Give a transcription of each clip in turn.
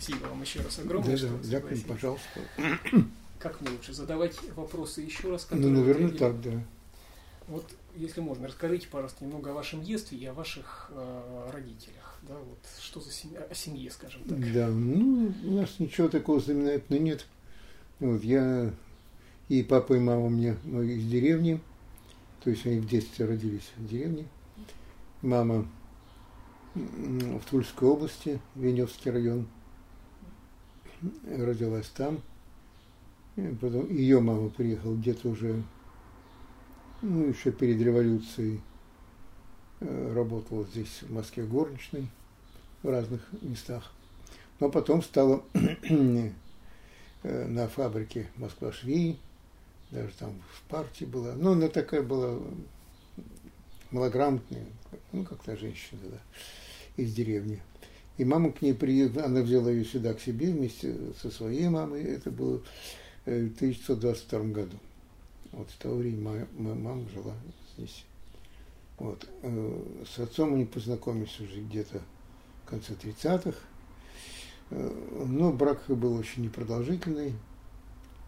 Спасибо вам еще раз огромное. Да, да, дякую, пожалуйста. Как мне лучше задавать вопросы еще раз? Ну, наверное, так, да. Вот, если можно, расскажите, пожалуйста, немного о вашем детстве и о ваших э, родителях. Да, вот, что за семья, о семье, скажем так. Да, ну, у нас ничего такого знаменательного нет. Вот, я и папа, и мама мне из деревни, то есть они в детстве родились в деревне. Мама в Тульской области, Веневский район, родилась там. И потом ее мама приехала где-то уже, ну, еще перед революцией, э, работала здесь, в Москве, горничной, в разных местах. Но потом стала э, на фабрике Москва-Швей, даже там в партии была. Ну, она такая была малограмотная, ну, как-то женщина, да, из деревни. И мама к ней приехала, она взяла ее сюда к себе вместе со своей мамой. Это было в 1922 году. Вот с того времени моя, моя мама жила здесь. Вот. Э, с отцом они познакомились уже где-то в конце 30-х. Э, но брак был очень непродолжительный.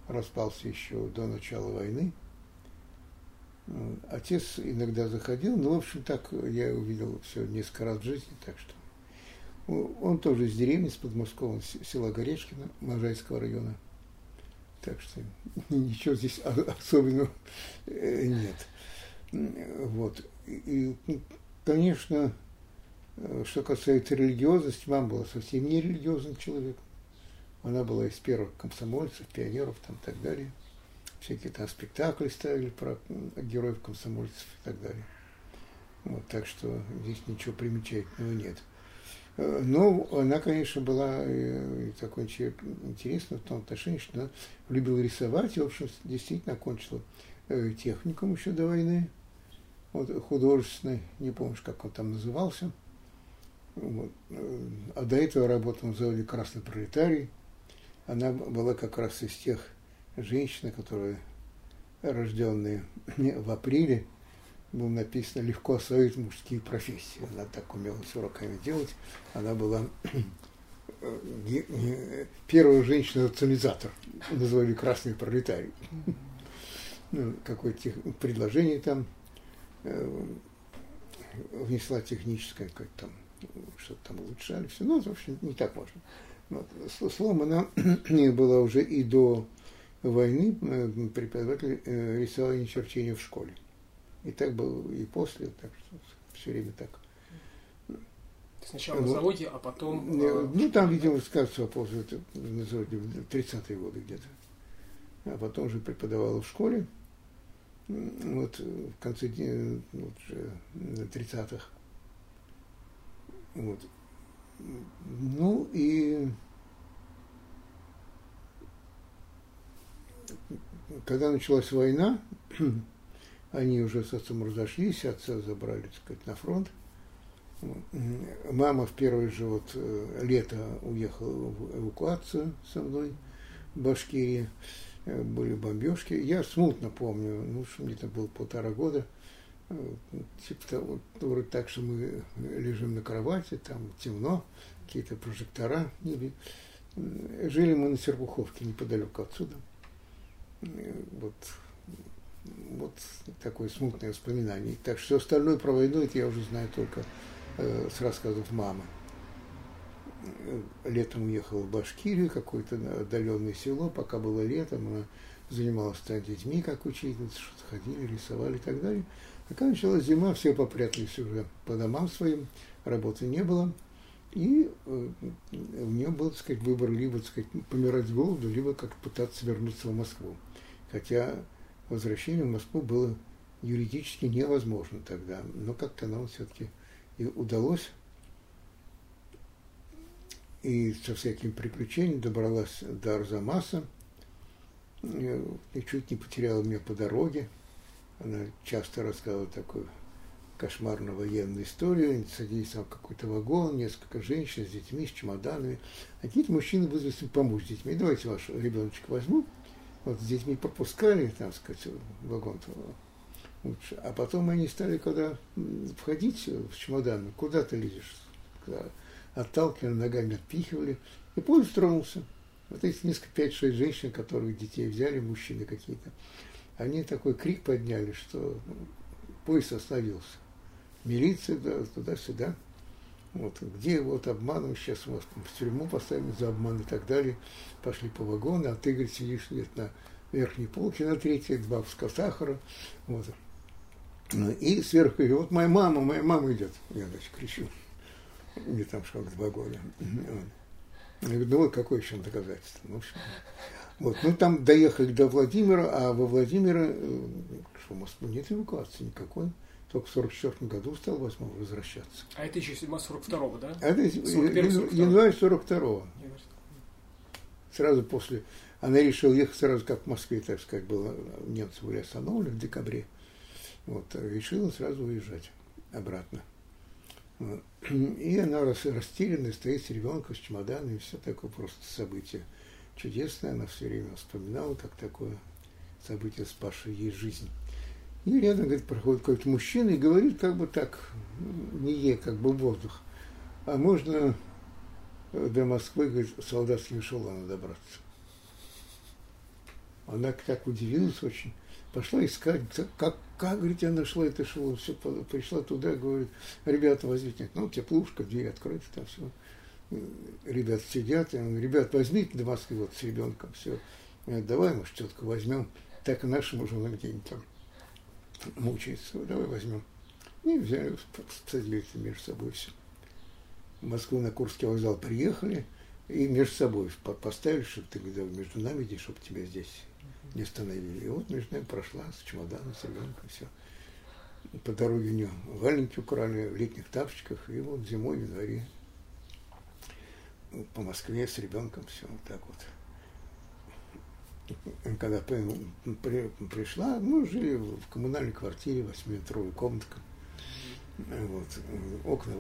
Распался еще до начала войны. Э, отец иногда заходил, но, в общем, так я увидел все несколько раз в жизни, так что он тоже из деревни, с подмосковного села Горешкино, Можайского района. Так что ничего здесь особенного э, нет. Вот. И, ну, конечно, э, что касается религиозности, мама была совсем не религиозным человеком. Она была из первых комсомольцев, пионеров там и так далее. Всякие там спектакли ставили про героев комсомольцев и так далее. Вот, так что здесь ничего примечательного нет. Э, но она, конечно, была э, такой человек в том отношении, что она любила рисовать и, в общем, действительно окончила э, техникум еще до войны, вот, художественный, не помнишь, как он там назывался. Вот. А до этого работала на заводе «Красный пролетарий». Она была как раз из тех женщин, которые рожденные в апреле было написано «Легко освоить мужские профессии». Она так умела все руками делать. Она была э, первая женщина-национализатор. Называли «Красный пролетарий». Ну, какое-то предложение там э, внесла техническое, как там, что-то там улучшали, все. Ну, в общем, не так можно. Вот. Словом, она была уже и до войны э, преподаватель рисования и черчения в школе. И так было и после, так что все время так. Сначала вот. на заводе, а потом... Э, ну, там, видимо, сказывается после, это, на заводе, 30-е годы где-то. А потом уже преподавала в школе. Вот в конце дня, вот, уже 30-х. Вот. Ну и когда началась война, они уже с отцом разошлись, отца забрали, так сказать, на фронт. Мама в первое же вот э, лето уехала в эвакуацию со мной в Башкирии. Э, были бомбежки. Я смутно помню, ну, что мне-то было полтора года. Э, типа того, вроде так, что мы лежим на кровати, там темно, какие-то прожектора. Жили мы на Серпуховке, неподалеку отсюда. Вот вот такое смутное воспоминание. Так что остальное про войну это я уже знаю только э, с рассказов мамы. Летом уехала в Башкирию, какое-то отдаленное село, пока было летом, она занималась там детьми, как учительница, что-то ходили, рисовали и так далее. А когда началась зима, все попрятались уже по домам своим, работы не было. И э, у нее был, так сказать, выбор либо, так сказать, помирать с голоду, либо как пытаться вернуться в Москву. Хотя возвращение в Москву было юридически невозможно тогда, но как-то нам все-таки и удалось. И со всякими приключениями добралась до Арзамаса, и чуть не потеряла меня по дороге. Она часто рассказывала такую кошмарную военную историю. Садились в какой-то вагон, несколько женщин с детьми, с чемоданами. А какие-то мужчины вызвались помочь с детьми. Давайте вашего ребеночка возьму вот с детьми пропускали, там сказать, вагон лучше. А потом они стали, когда входить в чемодан, куда ты лезешь? отталкивали, ногами отпихивали, и поезд тронулся. Вот эти несколько, пять-шесть женщин, которых детей взяли, мужчины какие-то, они такой крик подняли, что поезд остановился. Милиция да, туда-сюда. Вот, где вот обманом, сейчас вас в тюрьму поставим за обман и так далее. Пошли по вагону, а ты, говорит, сидишь где на верхней полке на третьей, бабушка сахара. Вот. Ну, и сверху вот моя мама, моя мама идет. Я, значит, кричу. Мне там шаг в вагоне. Я говорю, ну вот какое еще доказательство. Ну, в общем, вот. Ну, там доехали до Владимира, а во Владимира, э, что в Москву нет эвакуации никакой. Только в 44 году стал 8 возвращаться. А это еще 42 да? А это январь 42 Сразу после... Она решила ехать сразу, как в Москве, так сказать, было. Немцы были остановлены в декабре. Вот, решила сразу уезжать обратно. И она растерянная, стоит с ребенком, с чемоданом, и все такое просто событие чудесное. Она все время вспоминала, как такое событие, спасшее ей жизнь. И рядом, говорит, проходит какой-то мужчина и говорит, как бы так, не е, как бы воздух. А можно до Москвы, говорит, солдатским эшелоном добраться. Она так удивилась очень. Пошла искать, как, как, говорит, я нашла это эшелон. Все, пришла туда, говорит, ребята, возьмите. Ну, теплушка, дверь открыта, там все. Ребят сидят, я говорю, ребят, возьмите до Москвы вот с ребенком, все. Давай, может, тетку возьмем. Так и нашим уже где-нибудь там мучается. Давай возьмем. И взяли, посадили между собой все. В Москву на Курский вокзал приехали и между собой поставили, чтобы ты когда между нами иди, чтобы тебя здесь не остановили. И вот между нами прошла с чемоданом, с ребенком, все. По дороге у нее валенки украли в летних тапочках, и вот зимой, в январе по Москве с ребенком все вот так вот когда при, пришла, мы жили в коммунальной квартире, восьмиметровая комнатка. Вот, окна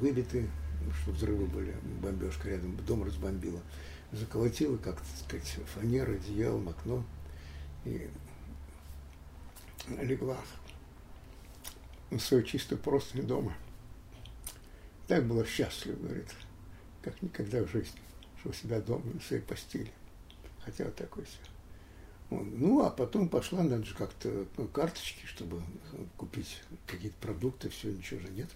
выбиты, что взрывы были, бомбежка рядом, дом разбомбила. Заколотила, как сказать, фанера, одеялом, окно. И легла на свою чистую простыню дома. Так было счастливо, говорит, как никогда в жизни, что у себя дома, на своей постели хотя такой все. Ну, а потом пошла, надо же как-то ну, карточки, чтобы купить какие-то продукты, все, ничего же нет.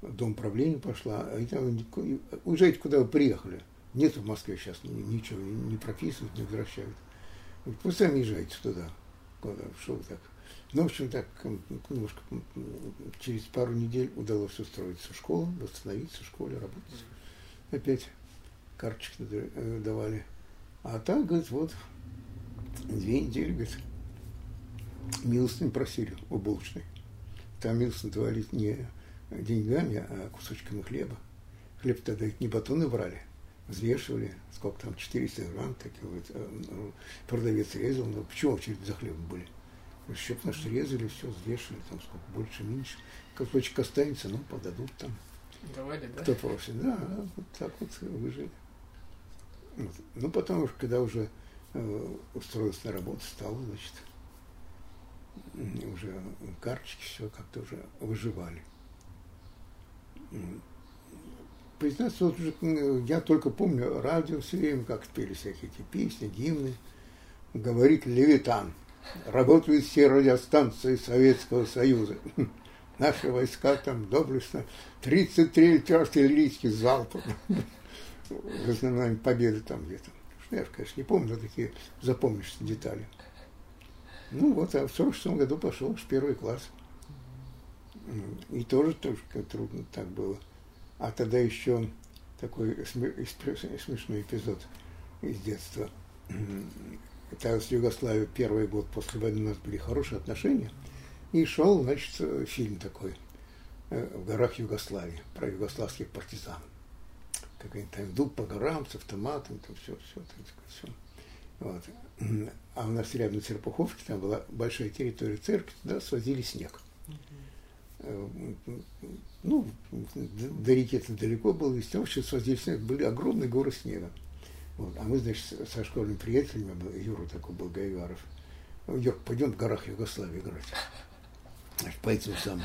Дом правления пошла, а там, уезжайте, куда вы приехали. Нет в Москве сейчас ничего, не прописывают, не возвращают. Вы сами езжайте туда, куда, что вы так. Ну, в общем, так, немножко через пару недель удалось устроиться в школу, восстановиться в школе, работать. Опять карточки э, давали. А так, говорит, вот две недели, говорит, милостыню просили у булочной. Там милостыню давали не деньгами, а кусочками хлеба. Хлеб тогда не батоны брали, взвешивали, сколько там, 400 грамм, такие вот, э, ну, продавец резал, но почему очередь за хлебом были? Еще потому что резали, все, взвешивали, там сколько, больше, меньше. Кусочек останется, ну, подадут там. Давали, да? Кто просит, да, вот так вот выжили. Ну, потом, когда уже э, устроился на работу, стал, значит, уже карточки все как-то уже выживали. Признаться, вот уже, я только помню радио все время, как пели всякие эти песни, гимны. Говорит Левитан. Работают все радиостанции Советского Союза. Наши войска там доблестно 33 артиллерийских залпов за знаменами победы там где-то. Я, конечно, не помню, но такие запомнишься детали. Ну вот, а в 46 году пошел в первый класс. И тоже, тоже трудно так было. А тогда еще такой смешной эпизод из детства. Это с Югославией первый год после войны у нас были хорошие отношения. И шел, значит, фильм такой э, в горах Югославии про югославских партизан как они там идут по горам с автоматом, там все, все, так все. Вот. А у нас рядом на Серпуховке, там была большая территория церкви, туда свозили снег. Uh-huh. Ну, до реки это далеко было, и там вообще свозили снег, были огромные горы снега. Вот. А мы, значит, со школьными приятелями, Юра такой был, Гайваров, Юр, пойдем в горах Югославии играть. Значит, по этим самым.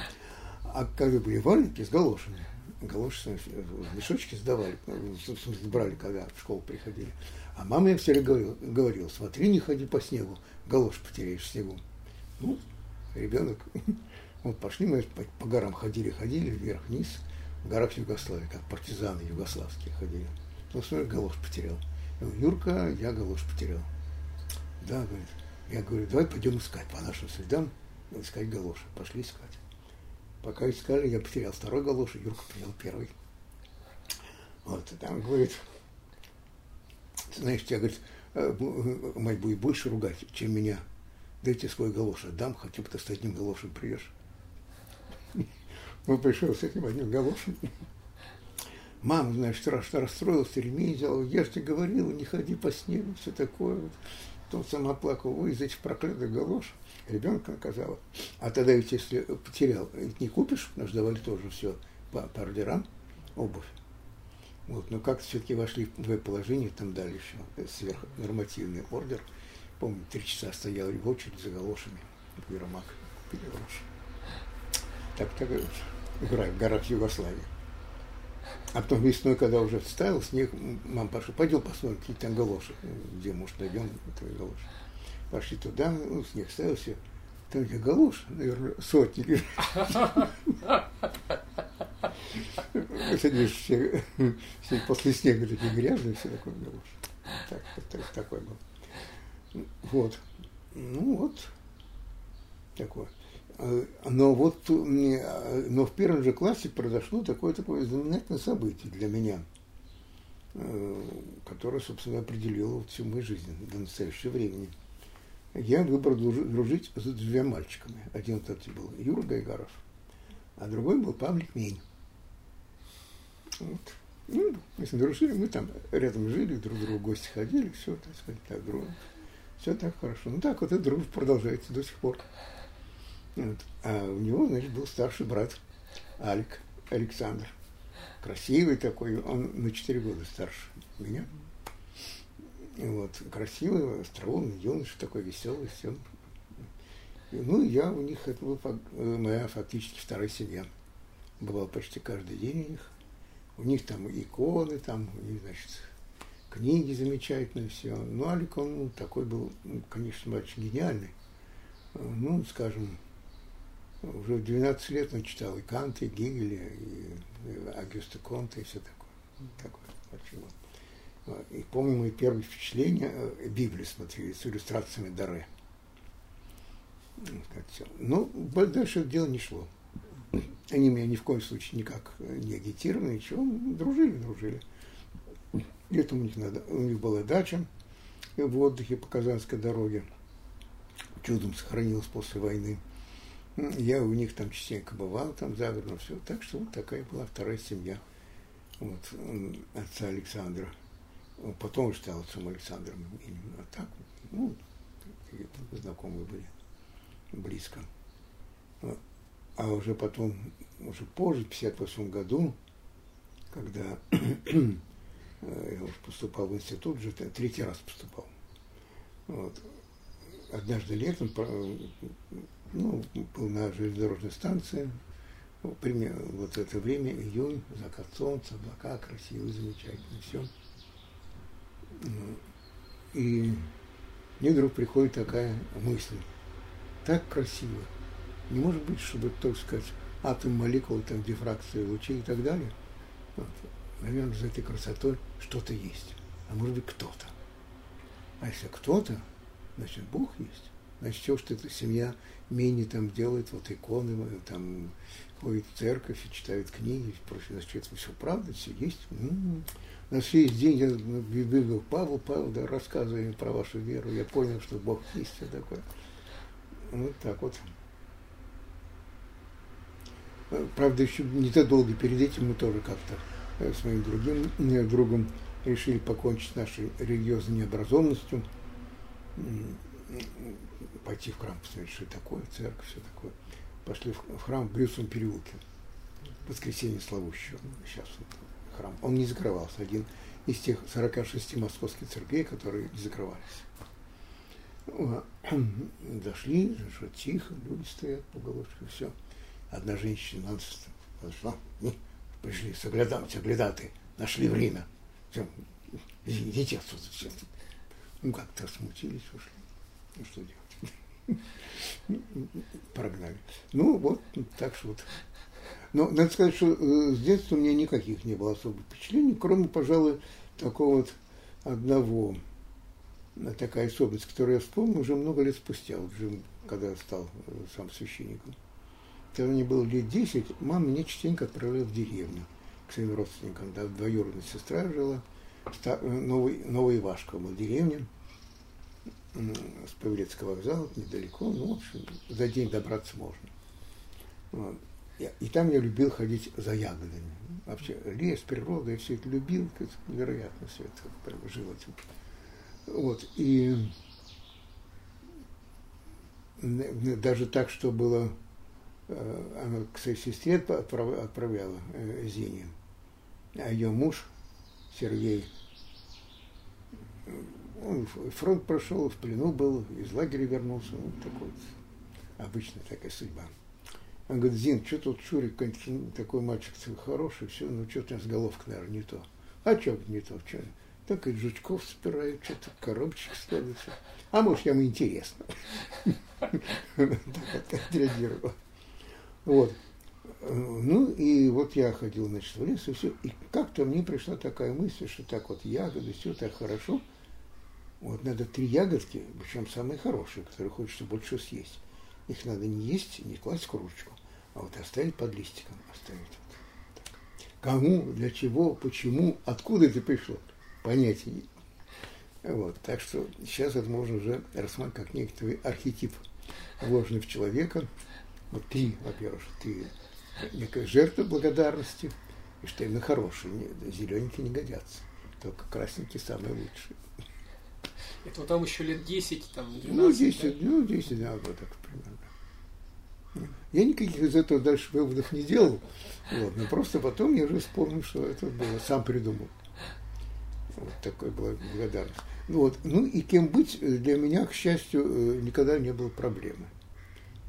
А когда были валенки с галошами, галоши в мешочки сдавали, в смысле, брали, когда в школу приходили. А мама я все время говорила, говорила, смотри, не ходи по снегу, галоши потеряешь в снегу. Ну, ребенок, вот пошли мы по, по горам ходили, ходили, вверх-вниз, в горах Югославии, как партизаны югославские ходили. Ну, смотри, галош потерял. Я говорю, Юрка, я галош потерял. Да, говорит. Я говорю, давай пойдем искать по нашим следам, искать галоши. Пошли искать. Пока искали, я потерял второй галош, и Юрка потерял первый. Вот, и там говорит, знаешь, тебя, говорит, «Э, мать будет больше ругать, чем меня. Дайте свой галош отдам, хотя бы ты с одним галошем придешь. Ну, пришел с этим одним галошем. Мама, значит, страшно расстроилась, ремень взял. Я же тебе говорила, не ходи по снегу, все такое. Вот. Потом сама плакала, ой, из этих проклятых галош. Ребенка наказала. А тогда ведь, если потерял, не купишь, нас давали тоже все по, ордерам, обувь. Вот, но как все-таки вошли в положение, там дали еще сверхнормативный ордер. Помню, три часа стояли в очередь за галошами. В галоши. Так, так играю в горах Югославии. А потом весной, когда уже стаял снег, мама пошла, пойдем посмотрим, какие там галоши, где, может, найдем твои галоши. Пошли туда, ну, снег ставился, там где галош, наверное, сотни лежат. Садишь все, все после снега такие грязные, все такое галош. Так, так, такой был. Вот. Ну вот. Такое. Но вот но в первом же классе произошло такое такое знаменательное событие для меня, которое, собственно, определило всю мою жизнь до настоящего времени. Я выбрал дружить с двумя мальчиками. Один тот был Юра Гайгаров, а другой был Павлик Мень. Вот. Ну, мы с ним дружили, мы там рядом жили, друг к другу в гости ходили, все, так сказать, так, друг. Все так хорошо. Ну так вот эта дружба продолжается до сих пор. Вот. А у него, значит, был старший брат Алик, Александр. Красивый такой, он на 4 года старше меня. Вот, красивый, остроумный юноша, такой веселый, все. Ну, я у них, это была моя фактически вторая семья. Бывал почти каждый день у них. У них там иконы, там, у них, значит, книги замечательные, все. Ну, Алик, он такой был, ну, конечно, мальчик гениальный. Ну, скажем, уже в 12 лет он читал и Канта, и Гегеля, и, и Агюста Конта, и все такое. такое очень И помню мои первые впечатления, э, Библию смотрели с иллюстрациями Даре. Но ну, дальше дело не шло. Они меня ни в коем случае никак не агитировали, ничего, дружили, дружили. Летом у них, надо, у них была дача в отдыхе по Казанской дороге. Чудом сохранилась после войны. Я у них там частенько бывал, там загородно все. Так что вот такая была вторая семья вот, отца Александра. Потом уже стал отцом Александром. А так, ну, знакомые были близко. А уже потом, уже позже, в 58 году, когда я уже поступал в институт, уже третий раз поступал. Вот. Однажды летом ну, был на железнодорожной станции, ну, примерно вот это время, июнь, закат солнца, облака красивые, замечательные, все. И мне вдруг приходит такая мысль, так красиво. Не может быть, чтобы, так сказать, атом молекулы, там, дифракции лучей и так далее. Вот. Наверное, за этой красотой что-то есть. А может быть, кто-то. А если кто-то, значит, Бог есть. Значит, все, что эта семья Мини там делает, вот иконы, там ходит в церковь и читает книги, прочее, значит, это все правда, все есть. М-м-м. На следующий день я бегал, Павел, Павел, да, рассказывай про вашу веру, я понял, что Бог есть, все такое. Вот так вот. Правда, еще не так долго перед этим мы тоже как-то э, с моим другим э, другом решили покончить с нашей религиозной необразованностью пойти в храм, посмотреть, что такое, церковь, все такое. Пошли в храм в Брюсовом переулке. Воскресенье Славущего. Сейчас вот храм. Он не закрывался. Один из тех 46 московских церквей, которые не закрывались. Ну, дошли, что тихо, люди стоят по головке, все. Одна женщина подошла, пришли соглядаты, соглядаты, нашли время. Все, идите отсюда. Все. Ну, как-то смутились, ушли. Ну, что делать? Прогнали. Ну, вот, так что вот. Но надо сказать, что э, с детства у меня никаких не было особых впечатлений, кроме, пожалуй, такого вот одного, такая особенность, которую я вспомнил уже много лет спустя, вот уже когда я стал э, сам священником. Когда мне было лет 10, мама меня частенько отправляла в деревню к своим родственникам. Да, двоюродная сестра жила, новый, новый Ивашка был деревня, с Павелецкого вокзала, недалеко, ну, в общем, за день добраться можно. Вот. И там я любил ходить за ягодами. Вообще лес, природа, я все это любил, это невероятно все это, прям жил этим. Вот, и даже так, что было, э, она к своей сестре отправляла э, Зине, а ее муж Сергей, он фронт прошел, в плену был, из лагеря вернулся, вот такой вот, обычная такая судьба. Он говорит, Зин, что тут Шурик такой мальчик хороший, все, ну что-то у нас головка, наверное, не то. А что не то, что? Так и жучков собирают, что-то коробочек складывают. А может, ему интересно. Так отреагировал. Вот. Ну, и вот я ходил, значит, в лес, и все. И как-то мне пришла такая мысль, что так вот ягоды, все так хорошо. Вот надо три ягодки, причем самые хорошие, которые хочется больше съесть. Их надо не есть, не класть в кружечку, а вот оставить под листиком. Оставить вот. так. Кому, для чего, почему, откуда это пришло, понятия нет. Вот, так что сейчас это можно уже рассматривать как некоторый архетип, вложенный в человека. Вот ты, во-первых, ты некая жертва благодарности, и что именно хорошие, зелененькие не годятся, только красненькие самые лучшие. Это там еще лет 10, там, 12, Ну, 10, да? ну, 10, да, вот так примерно. Я никаких из этого дальше выводов не делал, вот, но просто потом я уже вспомнил, что это было, сам придумал. Вот такой была благодарность. Ну, вот. ну и кем быть для меня, к счастью, э, никогда не было проблемы.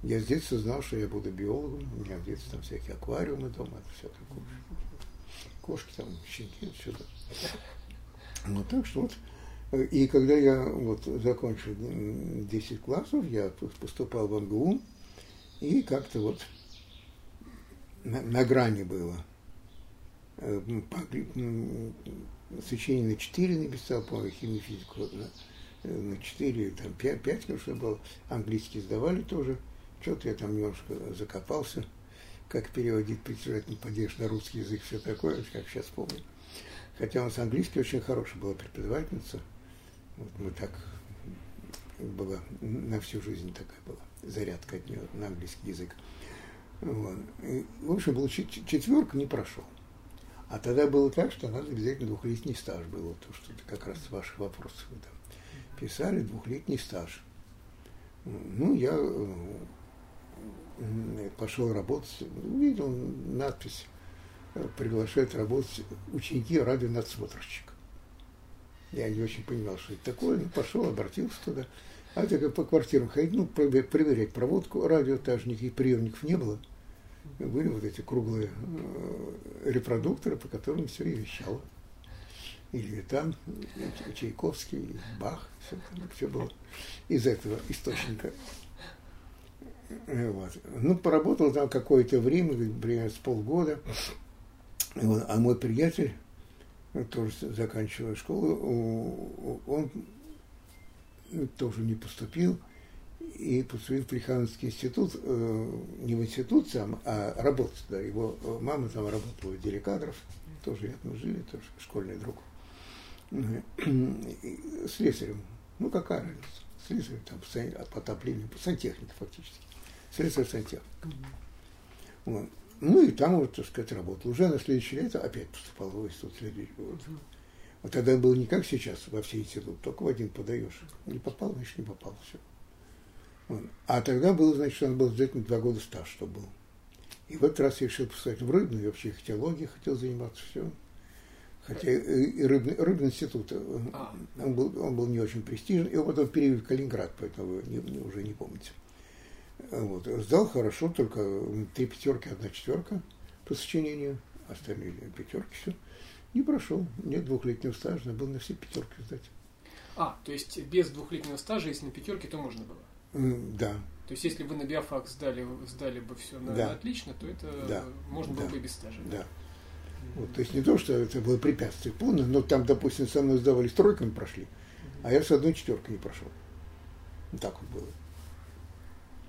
Я с детства знал, что я буду биологом, у меня в детстве там всякие аквариумы дома, это все такое. Кошки там, щенки, все это. Ну так что вот и когда я вот закончил 10 классов, я поступал в МГУ, и как-то вот на, на грани было. Э, сочинение на 4 написал, по-моему, химию, физику на, э, на 4, там 5, 5, конечно, было. Английский сдавали тоже. Что-то я там немножко закопался, как переводить притяжательный падеж на русский язык, все такое, как сейчас помню. Хотя у нас английский очень хороший была преподавательница – вот мы так была на всю жизнь такая была зарядка от нее на английский язык. Вот. И, в общем, был четверка, не прошел. А тогда было так, что надо обязательно двухлетний стаж был. То, что как раз ваших вопросов вы там писали, двухлетний стаж. Ну, я э, пошел работать, увидел надпись, э, приглашают работать ученики радионадсмотрщик. Я не очень понимал, что это такое. Ну, пошел, обратился туда. А это по квартирам ходить, ну, проверять проводку. Радио даже никаких приемников не было. Были вот эти круглые э, репродукторы, по которым все и вещало. И Левитан, и Чайковский, и Бах, все, все было из этого источника. Вот. Ну, поработал там какое-то время, примерно с полгода. Вот. А мой приятель тоже заканчивая школу, он тоже не поступил и поступил в Плехановский институт, э, не в институт сам, а работать. Да. Его мама там работала в кадров, тоже рядом жили, тоже школьный друг. Слесарем. Ну, какая разница? Слесарем там по отоплению, сантехник фактически. Слесарь сантехник. Вот. Ну и там вот, так сказать, работал. Уже на следующее лето опять поступал в институт следующий год. Вот тогда было не как сейчас во все институты, только в один подаешь. Не попал, значит, не попал, все. Вот. А тогда было, значит, что надо было обязательно два года стаж, что был. И в этот раз я решил поступать в рыбный, вообще хотелогией хотел заниматься, все. Хотя и рыбный, рыбный институт, э, а. он был, он был не очень престижный, и его потом перевели в Калининград, поэтому вы не, уже не помните. Вот. Сдал хорошо, только три пятерки, одна четверка по сочинению. остальные пятерки, все. Не прошел. Нет двухлетнего стажа, надо было на все пятерки сдать. А, то есть без двухлетнего стажа, если на пятерке, то можно было? Да. То есть если вы на биофак сдали, сдали бы все на, Да. отлично, то это Да. можно было Да. бы и без стажа. Да. Вот, то есть не то, что это было препятствие полное, но там, допустим, со мной сдавали с тройками прошли, а я с одной четверкой не прошел. Вот так вот было.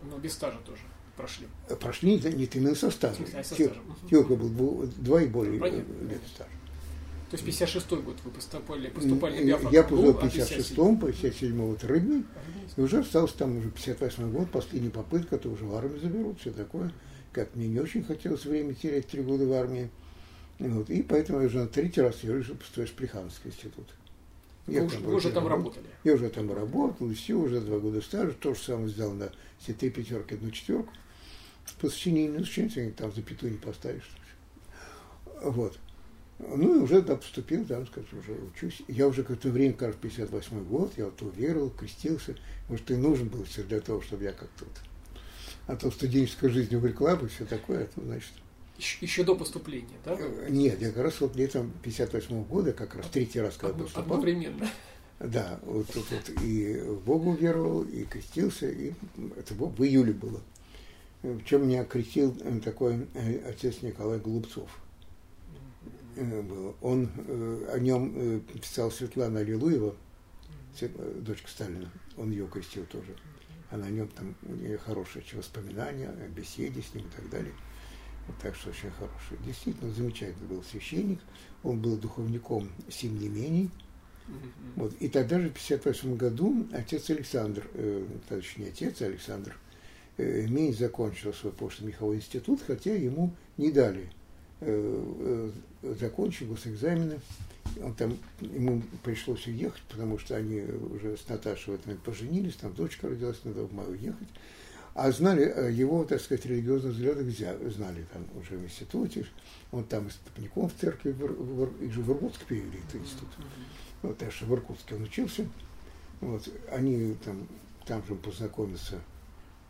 Но без стажа тоже прошли. А Прошли не, не именно со стажем. В а со стажем? Тех был два и более Понятно. лет стажа. То есть 56 год вы поступали, поступали биофак. Я в поступил ГУ, в а 56-м, по 57-м вот Рыбный, и уже остался там уже 58 год, последняя попытка, то уже в армию заберут, все такое. Как мне не очень хотелось время терять три года в армии. Вот, и поэтому я уже на третий раз я решил поступать в Плехановский институт. Вы уже, вы уже там работали. Я уже там работал, и все, уже два года стажа, то же самое сделал на все три пятерки, одну четверку. По сочинению, ну, сочинение, там запятую не поставишь. Вот. Ну, и уже да, поступил, там, скажем, уже учусь. Я уже какое-то время, кажется, 58 год, я вот уверовал, крестился. Может, и нужен был все для того, чтобы я как-то вот... А то студенческая жизнь увлекла бы, все такое, а то, значит... Еще, еще до поступления, да? Нет, я как раз вот летом 58 года, как раз третий раз, когда Одно- поступал. Одновременно. Да, вот тут вот и в Богу веровал, и крестился, и это было- в июле было. В чем меня крестил э, такой э, отец Николай Голубцов. Э. Он, о нем писал Светлана Аллилуева, э, дочка Сталина, он ее крестил тоже. Она о нем там, у нее хорошие воспоминания о беседе с ним и так далее. Так что очень хороший. Действительно, замечательный был священник. Он был духовником семьи Меней. Мгм. Вот. И тогда же в 1958 году отец Александр, э, не отец, а Александр, э, Мень закончил свой пошло-меховой институт, хотя ему не дали э, э, закончить госэкзамены. Он там, ему пришлось уехать, потому что они уже с Наташей в этот момент поженились, там дочка родилась, надо в мае уехать. А знали э, его, так сказать, религиозных взглядах, взя- знали там уже в институте. Он там и стопником в церкви, их же в Иркутск перевели, этот институт. Вот, так что в Иркутске он учился. Вот, они там, там же познакомился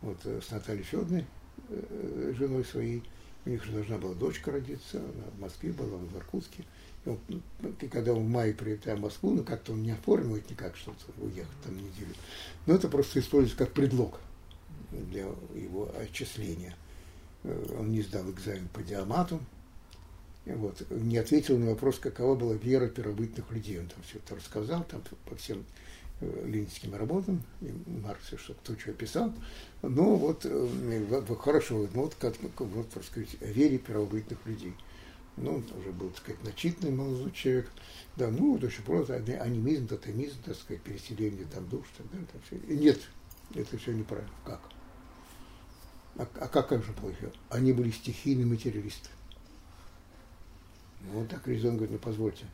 вот, э, с Натальей Федоровной, э, женой своей. У них же должна была дочка родиться, она в Москве была, он в Иркутске. И, он, ну, и когда он в мае прилетел в Москву, ну как-то он не оформил это никак, что-то уехать там неделю. Но это просто используется как предлог для его отчисления. Э, Он не сдал экзамен по диамату, вот, не ответил на вопрос, какова была вера первобытных людей. Он там все это рассказал, там по всем э, ленинским работам, и Маркс, что кто что писал. Но вот э, хорошо, ну, вот, как, вот, так сказать, о вере первобытных людей. Ну, он уже был, так сказать, начитанный молодой человек. Да, ну, вот очень просто ани- анимизм, тотемизм, так сказать, переселение там душ, так далее. Там все. Нет, это все неправильно. Как? А, а как, как же еще? Они были стихийные материалисты. Вот так резон говорит, ну, позвольте,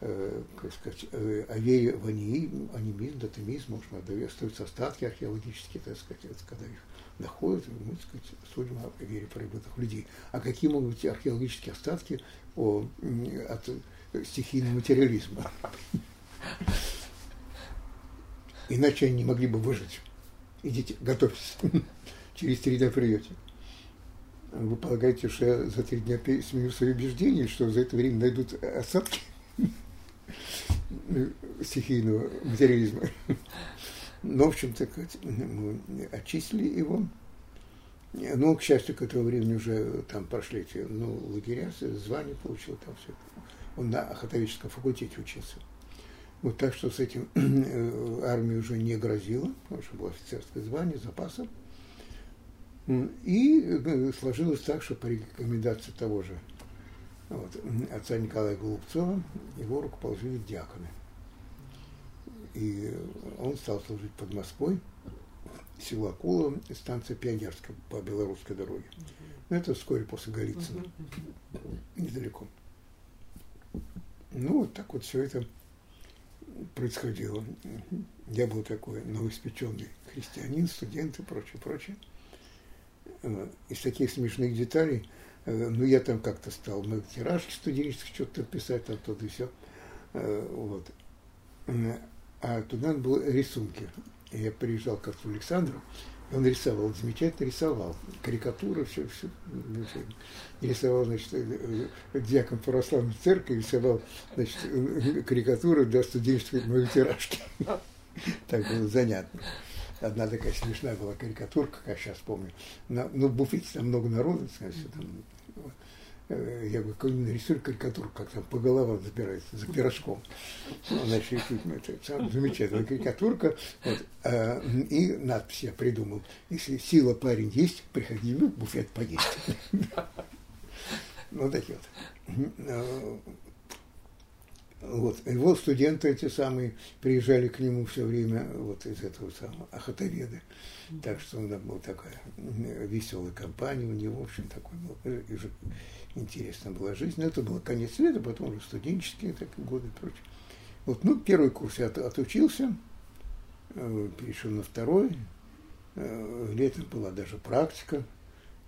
э, как сказать, э, о вере в анимизм, датамизм, может, надо остаются остатки археологические, так сказать, когда их находят, мы, так сказать, судим о вере первобытных людей. А какие могут быть археологические остатки о, от стихийного материализма? Иначе они не могли бы выжить. Идите, готовьтесь. Через три дня придете. Вы полагаете, что я за три дня сменю свои убеждения, что за это время найдут осадки стихийного материализма? Ну, в общем, так мы очистили его. Ну, к счастью, к этому времени уже там прошли эти ну, лагеря, звание получил там все. Он на охотовическом факультете учился. Вот так что с этим э, армия уже не грозила, потому что было офицерское звание, запасом. И э, сложилось так, что по рекомендации того же вот, отца Николая Голубцова его руководили диаконы. И он стал служить под Москвой, село Акула, станция Пионерская по белорусской дороге. Ну, это вскоре после Голицына, недалеко. Ну, вот так вот все это происходило. Я был такой новоиспеченный христианин, студент и прочее, прочее. Э, Из таких смешных деталей, э, ну, я там как-то стал на тиражке студенческих что-то писать, там то и все. Вот. Э, А туда надо было рисунки я приезжал как в Александру, и он рисовал, замечательно рисовал. Карикатуры, все, все. И рисовал, значит, дьякон православной церкви, рисовал, значит, карикатуры для студенческой многотиражки. Так было занятно. Одна такая смешная была карикатурка, как я сейчас помню. На, ну, в буфете там много народу, значит, там, Э, я говорю, какой нарисуй карикатуру, как там по головам забирается, за пирожком. Значит, это замечательная карикатурка. Вот, а, и надпись я придумал. Если сила парень есть, приходи в буфет поесть. Ну, такие вот. Вот. Его студенты эти самые приезжали к нему все время вот из этого самого Ахатоведа. Так что он был такая веселая компания у него, в общем, такой был. И интересная была жизнь. Но это был конец света, потом уже студенческие так, годы и прочее. Вот, ну, первый курс я от, отучился, э, перешел на второй. Э, летом была даже практика.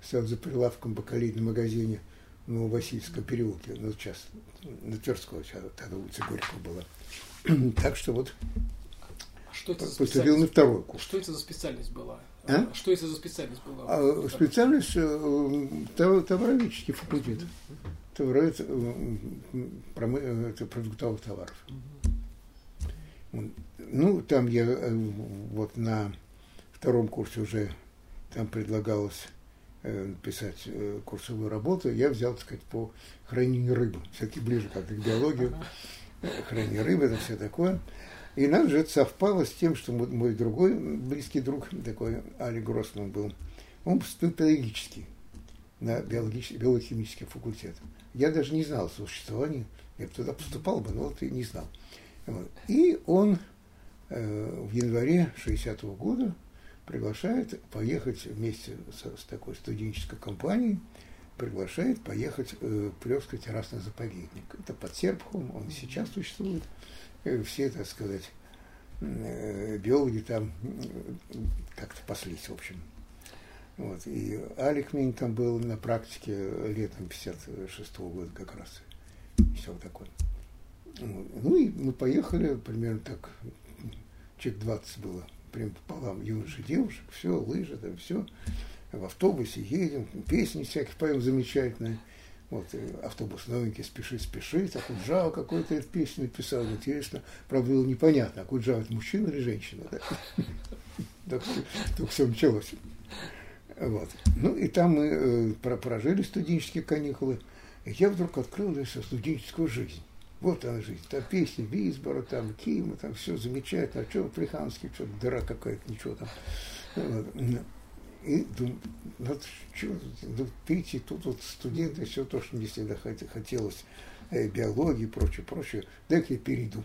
Стал за прилавком в бакалейном магазине Нововасильском переулке, ну, сейчас на Тверской, сейчас тогда улица Горького была. так что вот что это за поступил на второй курс. Что это за специальность была? А? Что это за специальность была? А, специальность э, товароведческий факультет. Товаровед, э, э, это продуктовых товаров. Ну, там я вот на втором курсе уже там предлагалось писать курсовую работу, я взял, так сказать, по хранению рыбы. Все-таки ближе как-то к биологии. Хранение рыбы, это все такое. И нам же это совпало с тем, что мой другой близкий друг, такой Али Гроссман был, он поступил педагогический на биологический, биохимический факультет. Я даже не знал о существовании, я бы туда поступал бы, но вот и не знал. Вот. И он э, в январе 60-го года приглашает поехать вместе со, с такой студенческой компанией, приглашает поехать э, в Плевский террасный заповедник. Это под Серпухом, он сейчас существует. Э, все, так сказать, э, биологи там как-то паслись, в общем. Вот. И Алик Минь там был на практике летом 56 -го года как раз. Все такое. Ну и мы поехали, примерно так, человек 20 было, прям пополам юноши, девушек, все, лыжи, там все. В автобусе едем, песни всякие поем замечательные. Вот, автобус новенький, спеши, спеши, так Куджава какой-то эту песню написал, интересно. Правда, было непонятно, а Куджава это мужчина или женщина, да? Только все началось. Вот. Ну, и там мы э, прожили студенческие каникулы. Я вдруг открыл для себя студенческую жизнь. Вот она жизнь. Там песни Висбора, там Кима, там все замечательно. А что Плеханский, что дыра какая-то, ничего там. И думаю, надо что, ну, перейти, тут вот студенты, все то, что мне всегда хотелось, э, биологии и прочее, прочее, дай-ка я перейду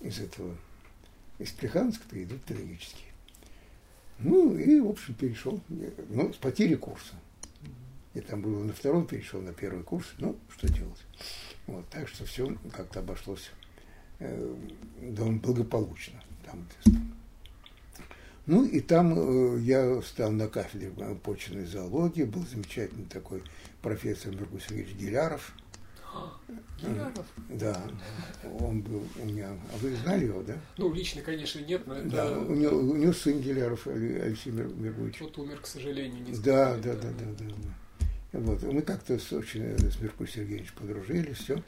из этого, из Плеханска перейду в педагогический. Ну, и, в общем, перешел, ну, с потери курса. Я там был на втором, перешел на первый курс, ну, что делать. Вот, так что все как-то обошлось э, довольно благополучно. Там, ну и там э, я стал на кафедре почвенной зоологии, был замечательный такой профессор Миргу Сергеевич Геляров. Геляров? Да, он был у меня. А вы знали его, да? Ну, лично, конечно, нет, но это... Да, у него, у него сын Геляров, Алексей Миргуевич. Вот умер, к сожалению, не да, да, да, да, да, да. Вот. Мы как-то очень с Меркурием Сергеевичем подружились, все.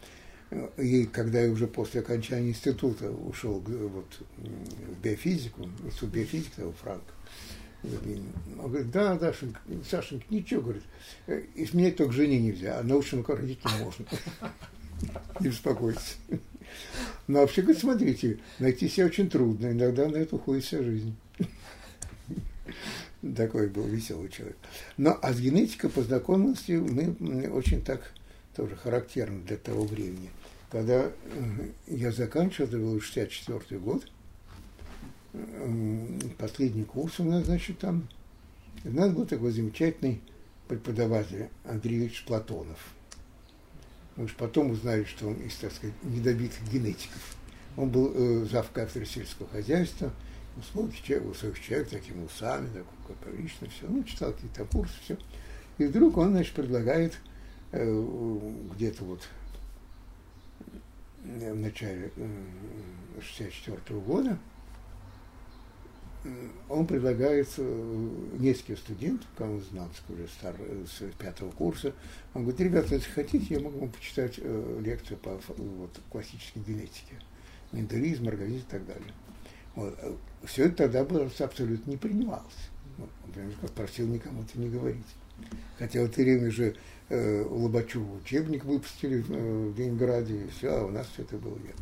И когда я уже после окончания института ушел вот, в биофизику, институт биофизики того Франка, он говорит, да, Дашенька, Сашенька, ничего, говорит, изменять только жене нельзя, а научному родителю можно. Не беспокойтесь. Но вообще, говорит, смотрите, найти себя очень трудно, иногда на это уходит вся жизнь. Такой был веселый человек. Но а с генетикой познакомились мы очень так тоже характерно для того времени – когда я заканчивал, это был 64 год, последний курс у нас, значит, там, у нас был такой замечательный преподаватель Андрей Ильич Платонов. Мы уж потом узнали, что он из, так сказать, недобитых генетиков. Он был э, зав кафедры сельского хозяйства, высокий человек, высокий человек, такими усами, такой прилично, все. Ну, читал какие-то курсы, все. И вдруг он, значит, предлагает э, где-то вот в начале 1964 года он предлагает э, нескольким студентам, кому знал, уже стар, с пятого курса, он говорит, ребята, если хотите, я могу вам почитать э, лекцию по вот, классической генетике, ментализм, организм и так далее. Вот. Все это тогда было абсолютно не принималось. Вот, он просил никому это не говорить. Хотя в это время же э, Лобачеву учебник выпустили э, в Ленинграде, и все, а у нас все это было нет.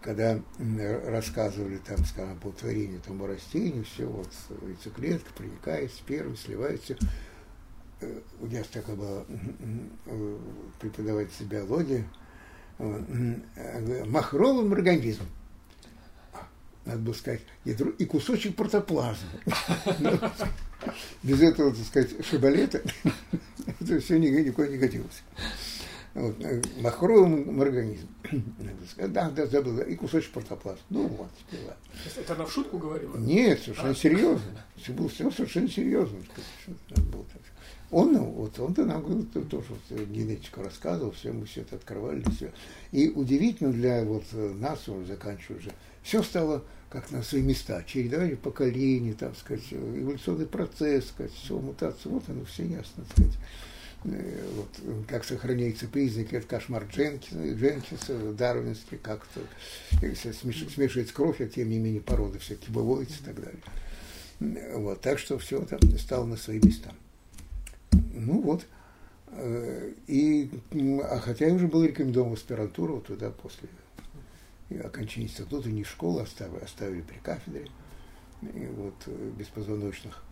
Когда э, рассказывали там, скажем, по творению там, растений, все, вот яйцеклетка проникает, сперма, сливается. Э, у нас такая была э, биологии, э, махровым организмом надо было сказать, ядро и кусочек протоплазмы. Без этого, так сказать, шибалета это все никуда не годилось. Вот, э, махровым организмом. Да, да, забыл. И кусочек протоплазмы. Ну вот. Это она в шутку говорила? Нет, совершенно а? серьезно. Все было совершенно серьезно. Он, вот, он-то нам тоже вот, генетику рассказывал, все, мы все это открывали, все. И удивительно для вот нас, уже заканчивая уже, все стало как на свои места, чередование поколений, так сказать, эволюционный процесс, сказать, все, мутация, вот оно все ясно, так сказать. Э, вот, как сохраняются признаки, это кошмар Дженкинса, Дженкинса дарвинский, как-то если смешивается кровь, а тем не менее породы все-таки выводятся и так далее. Вот, так что все там стало на свои места. Ну вот, э, и, а хотя я уже был рекомендован в аспирантуру туда после окончания института, не школы, оставили, оставили при кафедре и вот, э, беспозвоночных.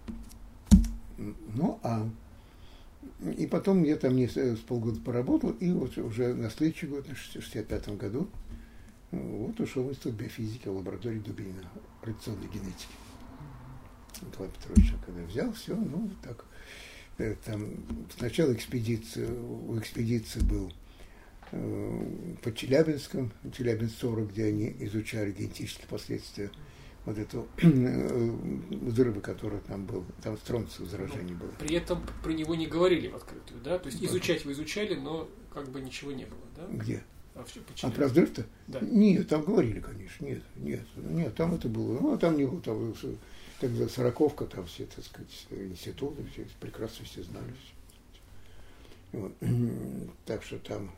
Ну, а и потом я там не, с полгода поработал, и вот уже на следующий год, в 65 году, вот ушел в институт биофизики в лаборатории Дубинина, радиационной генетики. Николай Петрович, когда взял, все, ну, так. Э, там сначала экспедиция, у экспедиции был Э, под Челябинском, Челябинск 40, где они изучали генетические последствия вот этого э, взрыва, который там был, там стронций заражение было. При этом про него не говорили в открытую, да? То есть изучать вы изучали, но как бы ничего не было, да? Где? А, а про взрыв-то? Да. Нет, там говорили, конечно, нет, нет, нет, там это было, ну, а там не было, там тогда сороковка, там все, так сказать, институты, все прекрасно все знали. Все. Вот. Так что там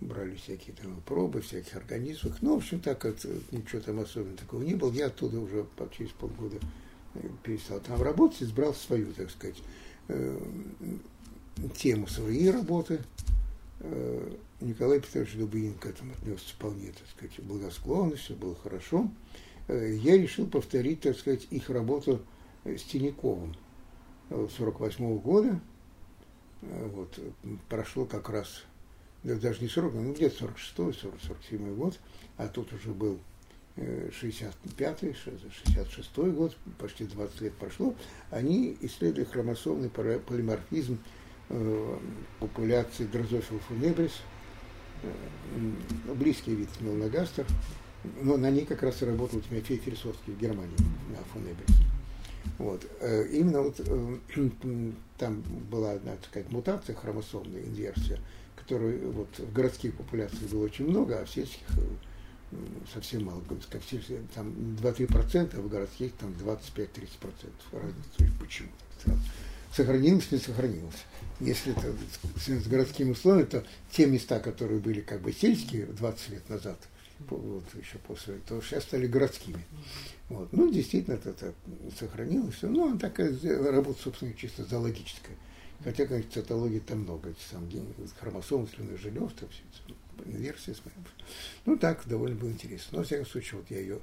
брали всякие там пробы всяких организмов. Ну, в общем, так как ничего там особенного такого не было, я оттуда уже через полгода э, перестал там работать, избрал свою, так сказать, э, тему своей работы. Э, Николай Петрович Дубинин к этому отнесся вполне, так сказать, благосклонно, все было хорошо. Я решил повторить, так сказать, их работу с Тиняковым 48 года. Вот, прошло как раз даже не 40, ну где-то 46 47 год, а тут уже был 65-й, э, 66-й год, почти 20 лет прошло, они исследовали хромосомный полиморфизм э, популяции дрозофил фунебрис, э, близкий вид мелногастер, но на ней как раз и работал Тимофей Ферсовский в Германии, на фунебрис. Вот. Именно вот там была одна, так сказать, мутация, хромосомная инверсия, которой вот в городских популяциях было очень много, а в сельских э, совсем мало, как все, там 2-3%, а в городских там 25-30% разница. Почему Сохранилось, не сохранилось. Если это с городскими условиями, то те места, которые были как бы сельские 20 лет назад, вот еще после, то сейчас стали городскими. Вот. Ну, действительно, это, это сохранилось. Ну, а такая работа, собственно, чисто зоологическая. Хотя, конечно, цитологии там много, эти сам хромосом, слюных желез, там все это, инверсия. Ну, так, довольно было интересно. Но, во всяком случае, вот я ее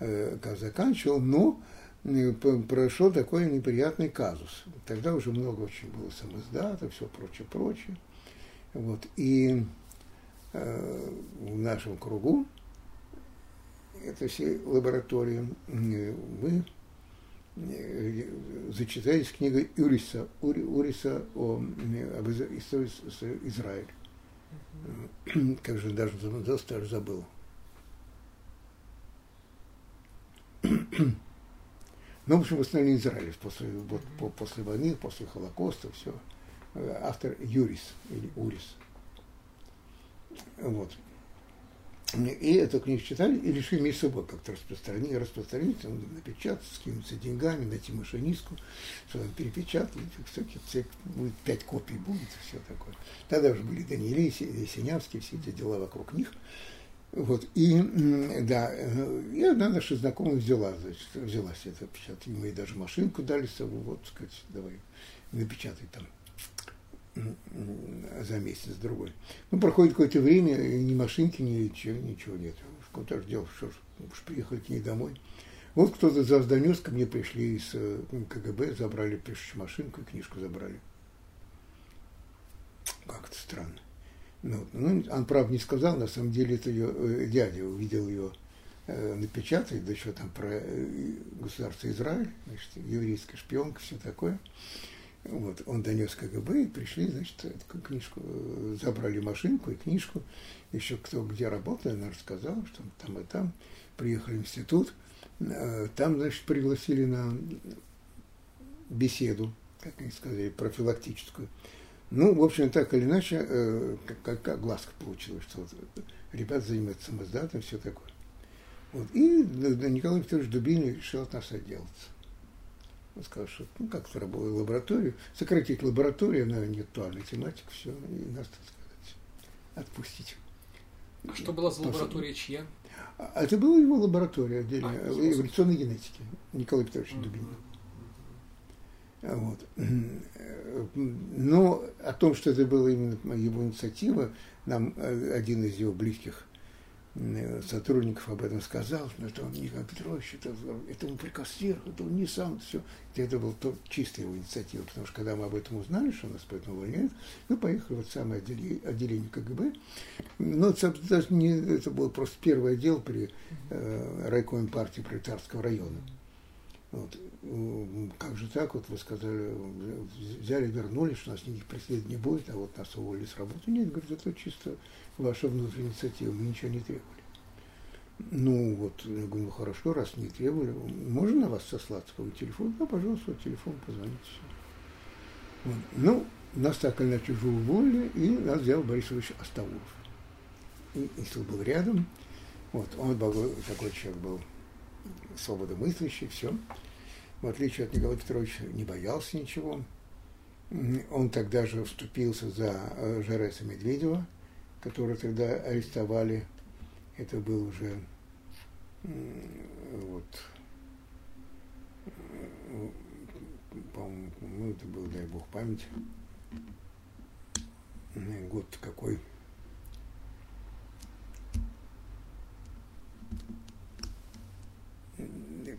э, заканчивал, но э, прошел такой неприятный казус. Тогда уже много очень было самоздата, все прочее, прочее. Вот. И э, в нашем кругу, это все лаборатории, э, мы зачитались книгой Уриса, Ури, Уриса о, об истории с Израилем. Как же даже даже забыл. Ну, в общем, восстановление Израиля после, вот, по, после войны, после Холокоста, все. Автор Юрис или Урис. Вот. И эту книгу читали и решили между собой как-то распространить, распространить, там, напечатать, скинуться деньгами, найти машинистку, что там перепечатать, всякие, всякие, будет пять копий будет, и все такое. Тогда уже были Даниили, Синявские, все эти дела вокруг них. Вот, и, да, и одна наша знакомая взяла, значит, взялась это печатать. Мы ей даже машинку дали с собой, вот, сказать, давай, напечатай там за месяц другой. Ну, проходит какое-то время, ни машинки, ничего, ничего нет. Куда же дело, что ж, уж приехали к ней домой. Вот кто-то за донес, ко мне пришли из э, КГБ, забрали пишущую машинку и книжку забрали. Как это странно. Ну, ну, он, правда, не сказал, на самом деле это ее э, дядя увидел ее э, напечатать, да еще там про э, государство Израиль, значит, еврейская шпионка, все такое. Вот, он донес КГБ, и пришли, значит, книжку, э, забрали машинку и книжку. Еще кто где работал, она рассказала, что там и там. Приехали в институт, э, там, значит, пригласили на беседу, как они сказали, профилактическую. Ну, в общем, так или иначе, э, как, как глазка получилась, что вот ребят занимаются самоздатом, все такое. Вот. И Николай Петрович Дубинин решил от нас отделаться. Он сказал, что ну, как-то работаю в лабораторию, сократить лабораторию на интеллектуальную тематику, все, и нас, так сказать, отпустить. А что была за лаборатория чья? А это была его лаборатория отдельная, а, эволюционной генетики Николай Петрович mm-hmm. Дубинин. Вот. Но о том, что это была именно его инициатива, нам э, один из его близких Э, сотрудников об этом сказал, но это он Николай Петрович, это, это он приказ сверху, это он не сам, все. Это был то, чистая его инициатива, потому что когда мы об этом узнали, что нас поэтому увольняют, мы поехали в это самое отделение, КГБ. Но это, даже не, это было просто первый отдел при э, райкоме партии Пролетарского района. Вот. Как же так, вот вы сказали, взяли, вернулись, что нас никаких преследований не будет, а вот нас уволили с работы. Нет, говорит, это чисто ваша внутренняя инициатива, мы ничего не требовали. Ну, вот, я говорю, ну хорошо, раз не требовали, можно на вас сослаться по телефону? Да, пожалуйста, вот телефон, позвоните. Вот. Ну, нас так или иначе уже уволили, и нас взял Борис Ильич Астауров. И, если был рядом, вот, он такой человек был свободомыслящий, все. В отличие от Николая Петровича, не боялся ничего. Он тогда же вступился за э, Жареса Медведева, которого тогда арестовали. Это был уже вот по-моему, ну, это был, дай бог память, год какой.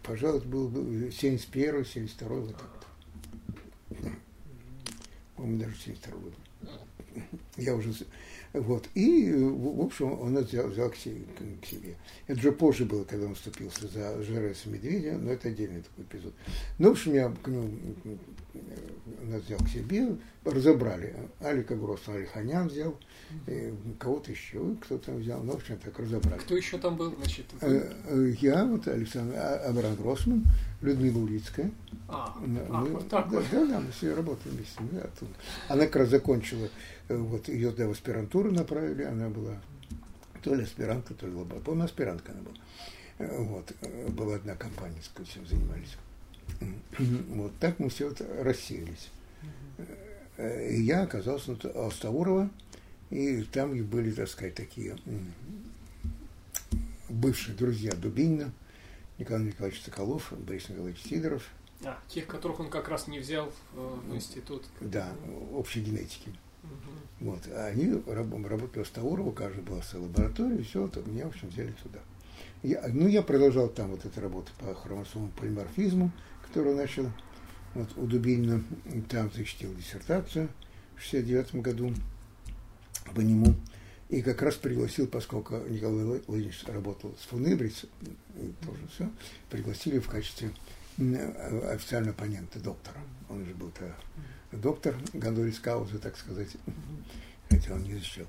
Пожалуй, был 71 72 вот. По-моему, даже 72 год. Я уже вот. И, в общем, он это взял, взял к, себе, к себе. Это уже позже было, когда он вступился за Жереса Медведя, но это отдельный такой эпизод. Ну, в общем, я к нему взял к себе, разобрали. Алика Гросса Алиханян взял, кого-то еще кто-то взял, ну, в общем, так разобрали. Кто еще там был, значит? Э, э, я, вот Александр а, Абрам Гроссман, Людмила Улицкая. А, мы, а вот так да, да, да, мы все работали вместе. Да, Она как раз закончила вот ее да, в аспирантуру направили, она была то ли аспирантка, то ли лаборатория. По-моему, аспирантка она была. Вот. Была одна компания, с которой занимались. Вот так мы все вот рассеялись. И я оказался на Алстаурова, и там были, так сказать, такие бывшие друзья Дубинина, Николай Николаевич Соколов, Борис Николаевич Сидоров. А, тех, которых он как раз не взял в институт. Да, общей генетики. Вот. А они работали в Таурова, каждый был в лаборатории, все, вот, меня, в общем, взяли туда. Я, ну, я продолжал там вот эту работу по хромосомному полиморфизму, которую начал вот, у Дубинина, там защитил диссертацию в 69 году по нему. И как раз пригласил, поскольку Николай Владимирович работал с Фунебриц, тоже все, пригласили в качестве официального оппонента доктора. Он же был тогда доктор Гондорис Кауза, так сказать, хотя он не защищал.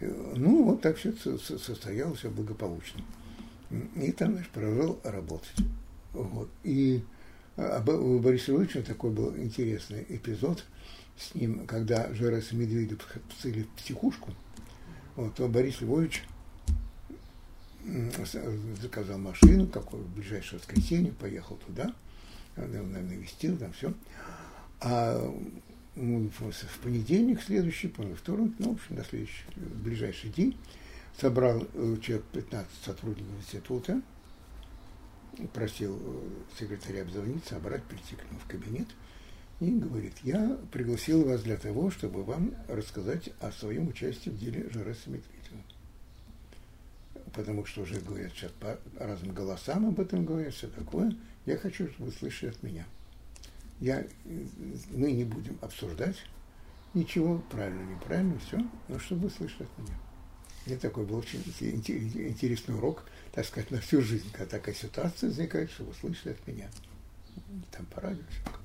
Ну, вот так все состоялось, все благополучно. И там, значит, продолжал работать. Вот. И у Бориса Ильича такой был интересный эпизод с ним, когда Жерас Медведев посадили в психушку, вот, то Борис Львович заказал машину, какое в ближайшее воскресенье, поехал туда, навестил, там все. А в понедельник следующий, во вторник, ну, в общем, на следующий, в ближайший день, собрал э, человек 15 сотрудников института, просил э, секретаря обзвониться, собрать, прийти к нему в кабинет, и говорит, я пригласил вас для того, чтобы вам рассказать о своем участии в деле Жареса Медведева. Потому что уже говорят сейчас по разным голосам об этом говорят, все такое. Я хочу, чтобы вы слышали от меня. Я, мы не будем обсуждать ничего, правильно, неправильно, все, но чтобы вы слышали от меня. Мне такой был очень интересный урок, так сказать, на всю жизнь, когда такая ситуация возникает, чтобы вы слышали от меня. Там по радио все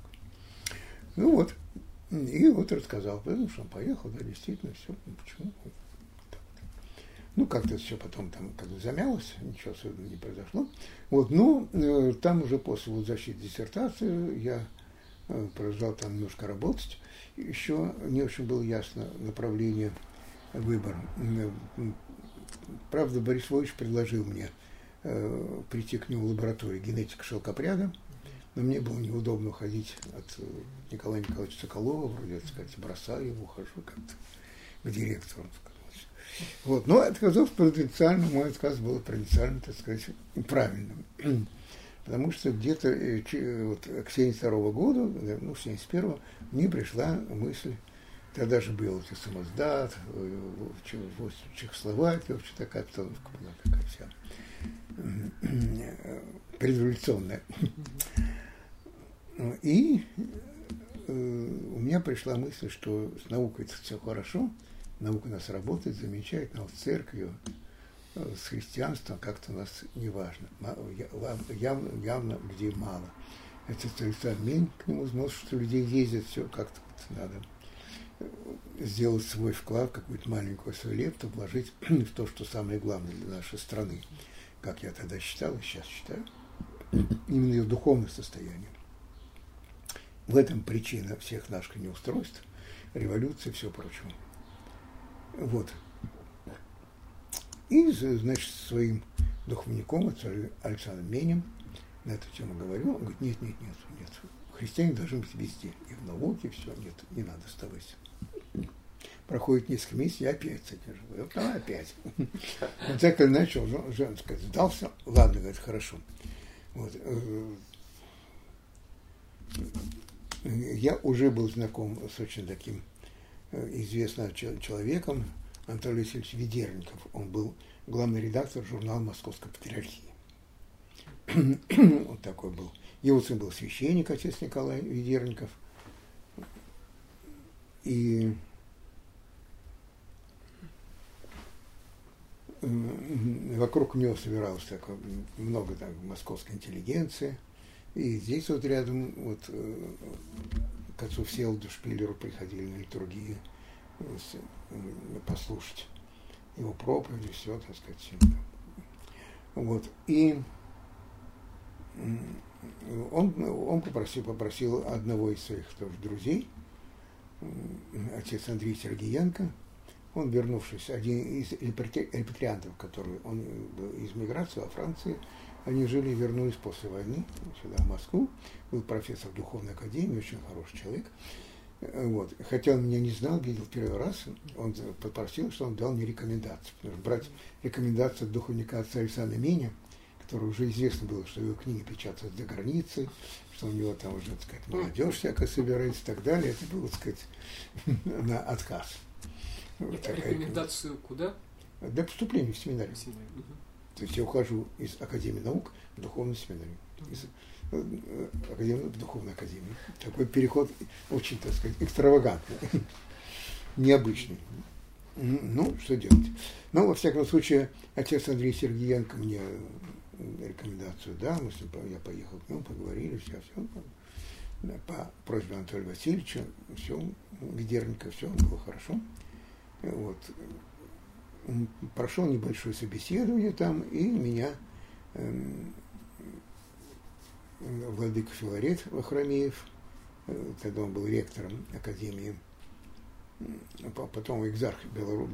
Ну вот, и вот рассказал, потому что он поехал, да, действительно, все, ну, почему? Ну, как-то все потом там как бы замялось, ничего особенного не произошло. Вот, но э, там уже после вот защиты диссертации я э, продолжал там немножко работать. Еще не очень было ясно направление выбора. Правда, Борис Львович предложил мне э, прийти к нему в лабораторию генетика шелкопряда, но мне было неудобно уходить от э, Николая Николаевича Соколова, вроде, так сказать, бросаю его, ухожу как-то к директору. Вот. Но отказался провинциально, мой отказ был провинциально, так сказать, правильным. Потому что где-то э, вот, к 72 года, ну, 71 мне пришла мысль, тогда же был вот, самоздат, э, в Чехословакии, вообще такая обстановка была такая вся предреволюционная. И э, у меня пришла мысль, что с наукой это все хорошо, наука у нас работает замечательно, а с церковью, э, с христианством как-то у нас не важно. Явно, явно людей мало. Это Александр Мень к нему знал, что людей ездят, все как-то вот надо э, сделать свой вклад, какую-то маленькую свою лепту, вложить в то, что самое главное для нашей страны, как я тогда считал и сейчас считаю, именно ее духовное состояние. В этом причина всех наших неустройств, революции и все прочего. Вот. И, значит, своим духовником, Александром Менем, на эту тему говорю, он говорит, нет, нет, нет, нет, христиане должны быть везде, и в науке, все, нет, не надо оставаться. Проходит несколько месяцев, я опять содержу. Вот, а, опять. Он так или иначе уже сказать, сдался, ладно, говорит, хорошо. Вот. Э, я уже был знаком с очень таким Э, известным человеком Анатолий Васильевич Ведерников. Он был главный редактор журнала Московской патриархии. вот такой был. Его сын был священник, отец Николай Ведерников. И вокруг него собиралось такое, много так, московской интеллигенции. И здесь вот рядом вот э, к отцу Всеволоду Шпиллеру приходили на литургии послушать его проповеди, все, так сказать. Вот. И он, он попросил, попросил одного из своих тоже друзей, отец Андрей Сергеенко, он, вернувшись, один из репатриантов, который он был из миграции во Франции, они жили и вернулись после войны сюда, в Москву. Был профессор духовной академии, очень хороший человек. Вот. Хотя он меня не знал, видел первый раз, он попросил, что он дал мне рекомендацию. Потому что брать рекомендацию от духовника отца Александра Меня, который уже известно было, что его книги печатаются за границей, что у него там уже, так сказать, молодежь всякая собирается и так далее, это было, так сказать, на отказ. Вот рекомендацию куда? Для поступления в семинарий. То есть я ухожу из Академии наук в духовную семинарию. Из э, академии, в духовную академию. Такой переход очень, так сказать, экстравагантный, необычный. Ну, что делать? Ну, во всяком случае, отец Андрей Сергеенко мне рекомендацию дал, мы с ним, я поехал к нему, поговорили, все, все. По просьбе Анатолия Васильевича, все, Ведерника, все было хорошо. Вот прошел небольшое собеседование там, и меня э, владыка Филарет Вахромеев, э, тогда он был ректором Академии, потом экзарх Белору,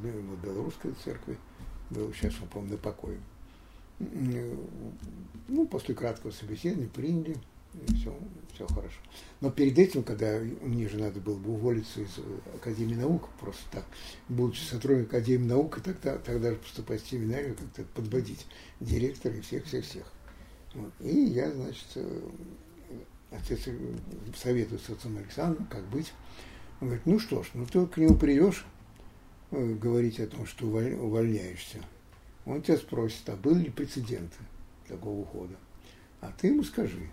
Белорусской церкви, был сейчас, он, по-моему, на покое. ну, после краткого собеседования приняли, все, все хорошо. Но перед этим, когда мне же надо было бы уволиться из Академии наук, просто так, будучи сотрудником Академии наук, и тогда, тогда же поступать в семинарию, как-то подводить директора и всех-всех-всех. Вот. И я, значит, э, отец советует с отцом Александром, как быть. Он говорит, ну что ж, ну ты к нему придешь э, говорить о том, что увольняешься. Он тебя спросит, а были ли прецеденты такого ухода? А ты ему скажи,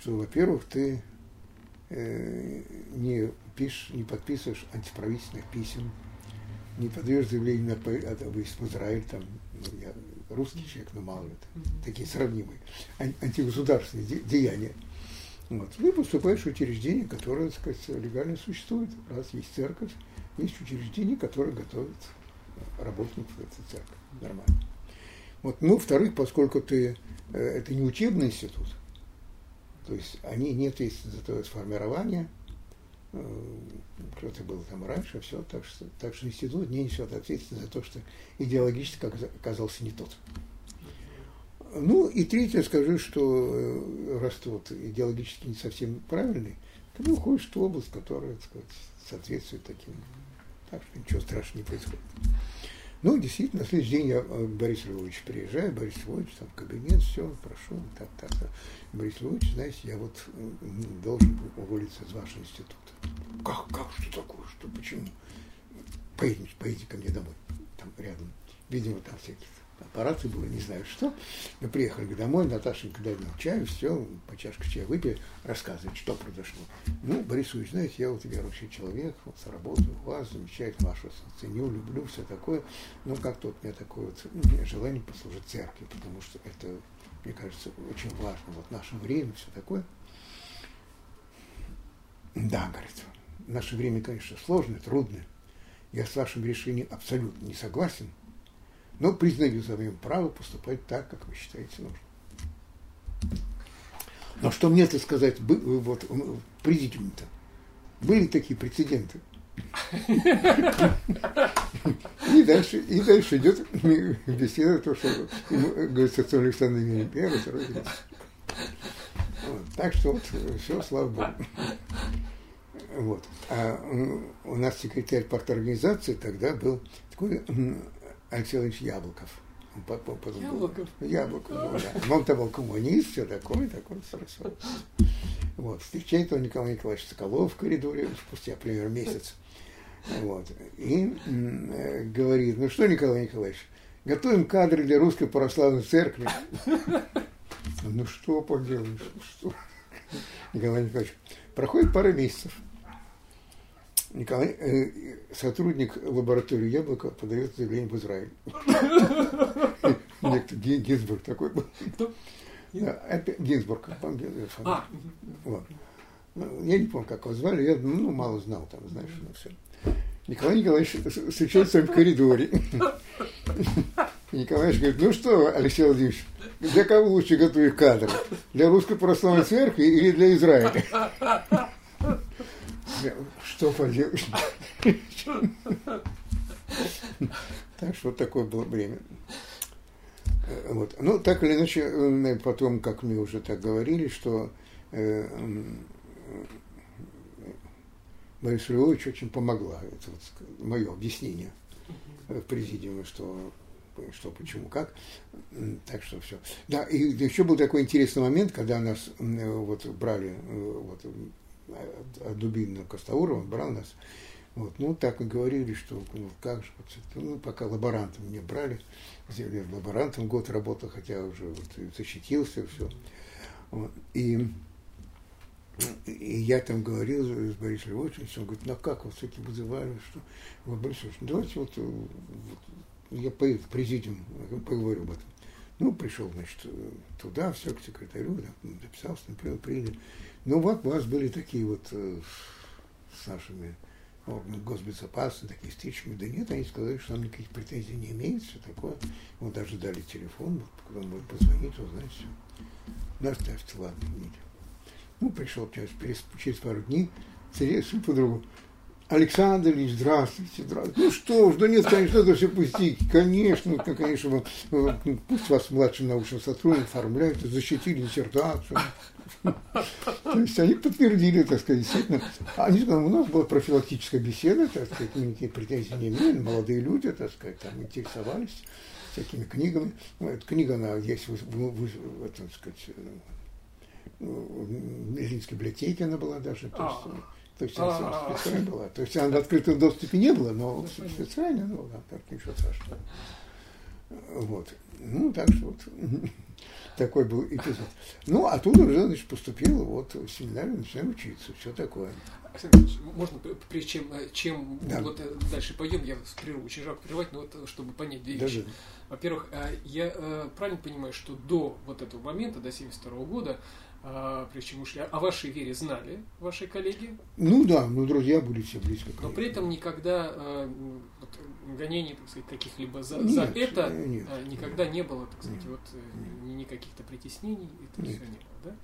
что, во-первых, ты э, не пишешь, не подписываешь антиправительственных писем, не подаешь заявление на в Израиль, там, ну, я русский человек, но мало это, такие сравнимые, антигосударственные деяния. Вот. Ты поступаешь в учреждение, которое, так сказать, легально существует. Раз есть церковь, есть учреждение, которое готовит работников этой церкви. Нормально. Вот. Ну, во-вторых, поскольку ты, э, это не учебный институт, то есть они нет есть зато сформирования, э, кто-то был там раньше, все, так что, так что институт не несет ответственность за то, что идеологически оказался не тот. Ну и третье, скажу, что э, раз вот идеологически не совсем правильный, ты уходишь в ту область, которая, так сказать, соответствует таким. Так что ничего страшного не происходит. Ну, действительно, на следующий день я э, Борису Львовичу приезжаю, Борис Львович, там кабинет, все, прошу, так, так, так. Борис Львович, знаете, я вот должен уволиться из вашего института. Как, как, что такое, что, почему? Поедемте, поедете ко мне домой, там рядом. Видимо, там всякие аппараты было, не знаю что. Мы приехали домой, Наташенька дали нам чаю, все, по чашке чая выпили, рассказывает, что произошло. Ну, Борис Ильич, знаете, я вот верующий человек, вот работаю у вас, замечательно вас ценю, люблю, все такое. Ну, как-то вот у меня такое вот ну, желание послужить церкви, потому что это, мне кажется, очень важно. Вот наше время, все такое. Да, говорит, наше время, конечно, сложное, трудное. Я с вашим решением абсолютно не согласен – но признаю за моим право поступать так, как вы считаете нужным. Но что мне это сказать вот, в президиуме-то? Были такие прецеденты. И дальше, и дальше идет беседа, то, что говорит отцом Александр первый, второй. Так что вот все, слава Богу. Вот. А у нас секретарь парторганизации тогда был такой Алексей Яблоков. потом Яблоков? Был, Яблоков, был, да. Он-то был коммунист, все такое, такое, хорошо. Вот. Встречает он Николай Николаевич Соколов в коридоре спустя примерно месяц. Вот. И э, говорит, ну что, Николай Николаевич, готовим кадры для русской православной церкви. Ну что поделаешь, что? Николай Николаевич, проходит пара месяцев. Николай, э, сотрудник лаборатории Яблоко подает заявление в Израиль. Некто Гинзбург такой был. Гинзбург. А. Вот. Ну, я не помню, как его звали, я ну, мало знал там, знаешь, ну все. Николай Николаевич встречается в коридоре. Николаевич говорит, ну что, Алексей Владимирович, для кого лучше готовить кадры? Для русской православной церкви или для Израиля? Что поделаешь? Так что вот такое было время. Э, вот. Ну, так или иначе, э, потом, как мы уже так говорили, что э, Борис Львович очень помогла. Это вот мое объяснение в президиуме, что что, почему, как. Так что все. Да, и еще был такой интересный момент, когда нас вот брали вот, от Дубинина Костоурова, брал нас. Вот, ну, так и говорили, что ну, как же, ну, пока лаборантом не брали, лаборантом год работал, хотя уже вот, защитился, все. Вот, и, и я там говорил с Борисом Львовичем, он говорит, ну, а как вас все-таки вызывали, что, вот, Борис Львович, давайте вот, вот я поеду в президиум, поговорю об этом. Ну, пришел, значит, туда, все, к секретарю, записался, например, приняли. Ну вот у вас были такие вот э, с нашими органами госбезопасности, такие встречи. Да нет, они сказали, что нам никаких претензий не имеет, все такое. Вот даже дали телефон, куда можно позвонить, узнать все. Да, ставьте, ладно, нет. Ну, пришел через, через пару дней, судя по другу, Александр Ильич, здравствуйте, здравствуйте. Ну что ж, да нет, конечно, это все пустяки. Конечно, ну, конечно, пусть вас младшим научным сотрудником оформляют, защитили диссертацию. То есть они подтвердили, так сказать, действительно. Они у нас была профилактическая беседа, так сказать, мы никаких претензий не имели, молодые люди, так сказать, там интересовались всякими книгами. Ну, эта книга, она есть в, в, в, в так сказать, в Ильинской библиотеке она была даже. То есть, а. То есть она специально была. То есть она в открытом доступе не было, но специально, ну, да, так ничего страшного. Вот. Ну, так что вот такой был эпизод. Ну, оттуда уже, значит, поступил вот в семинарию, начинаем учиться, все такое. можно, прежде чем, э, чем да. вот э, дальше пойдем, я прерву, очень жалко прерывать, но вот э, чтобы понять две вещи. Во-первых, я правильно понимаю, что до вот этого момента, до 72 года, прежде чем ушли, о вашей вере знали ваши коллеги? Ну да, ну друзья были все близко. Но при этом никогда вот, гонений, так сказать, каких-либо за, нет, за это нет, никогда нет. не было, так сказать, нет, вот нет. ни каких-то притеснений, это нет. все не было, да?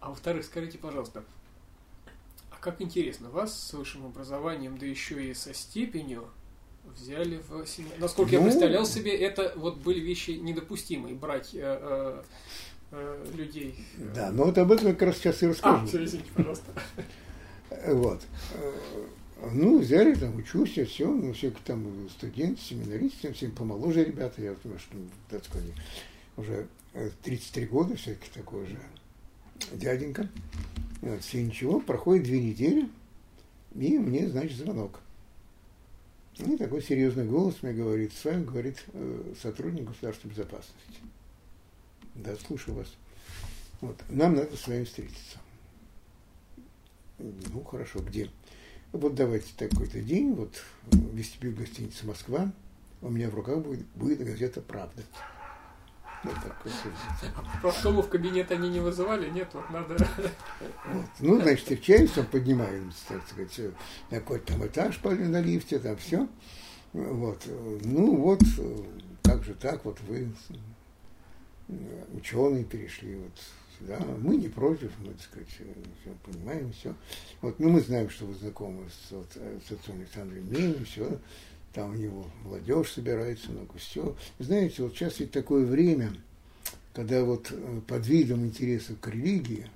А во-вторых, скажите, пожалуйста, а как интересно, вас с высшим образованием, да еще и со степенью взяли в семью. Насколько ну, я представлял себе, это вот были вещи недопустимые, брать э, э, э, людей. Да, но вот об этом как раз сейчас и расскажу. А, все, извините, пожалуйста. Вот. Ну, взяли, там, учусь, я все, ну, все там студент, семинарист, всем, помоложе ребята, я думаю, что, так сказать, уже 33 э, года, все-таки такой же дяденька. Вот, все ничего, проходит две недели, и мне, значит, звонок. И такой серьезный голос мне говорит, с вами говорит э, сотрудник государственной безопасности. Да, слушаю вас. Вот, нам надо с вами встретиться. Ну, хорошо, где? Вот давайте такой-то день, вот вестибюль гостиницы Москва, у меня в руках будет, будет газета «Правда». Вот так, в кабинет они не вызывали? Нет, вот надо... Вот. Ну, значит, встречаемся, поднимаемся, так сказать, на какой-то там этаж на лифте, там все. Вот. Ну, вот, как же так, вот вы ученые перешли вот да, мы не против, мы, так сказать, все понимаем, все. Вот, ну, мы знаем, что вы знакомы с, вот, с отцом Александром Менем, все, там у него молодежь собирается, много все. Знаете, вот сейчас ведь такое время, когда вот э, под видом интересов к религии,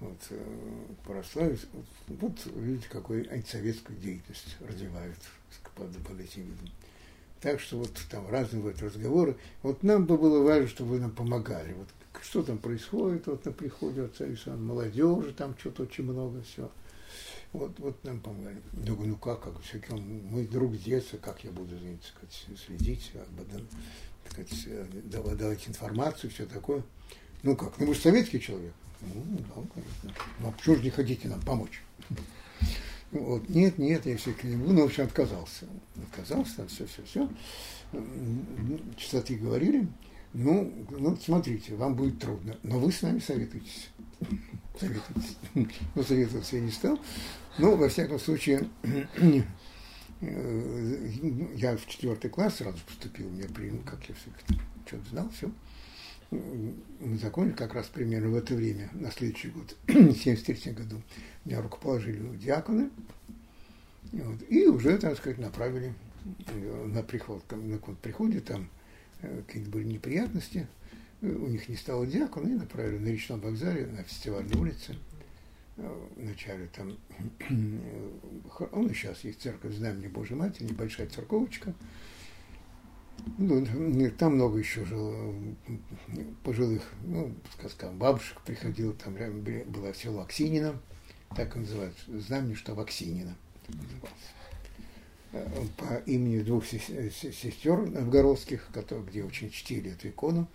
вот, э, к православию, вот, вот видите, какой антисоветскую деятельность развивают под, под этим видом. Так что вот там разные вот разговоры. Вот нам бы было важно, чтобы вы нам помогали. Вот что там происходит вот на приходе отца Александра, молодежи там что-то очень много, все. Вот, вот нам помогали. Думаю, ну как, как, все-таки мой друг детства, как я буду сказать, следить, этом, сказать, давать информацию, все такое. Ну как, ну вы же советский человек. Ну, да, конечно. Ну, а почему же не хотите нам помочь? Вот, нет, нет, я все-таки не буду, но, в общем, отказался. Отказался, все, все, все. Чистоты говорили. Ну, ну, смотрите, вам будет трудно, но вы с нами советуетесь. Советуйтесь. Ну, советоваться я не стал. Но, во всяком случае, э, я в четвертый класс сразу поступил, меня принял, как я все что-то знал, все. Мы закончили как раз примерно в это время, на следующий год, в 1973 году, меня рукоположили в диаконы, вот, и уже, так сказать, направили на приход, на приходе там Э, какие-то были неприятности, у них не стало диакона, и направили на речном вокзале, на фестивальной улице. Э, вначале там, он и сейчас есть церковь Знамени Божьей Матери, небольшая церковочка. Ну, там много еще жило, пожилых, ну, скажем, бабушек приходило, там было село Аксинина, так и называется, знамени, что в Аксинина по имени двух сестер новгородских, которые, где очень чтили эту икону.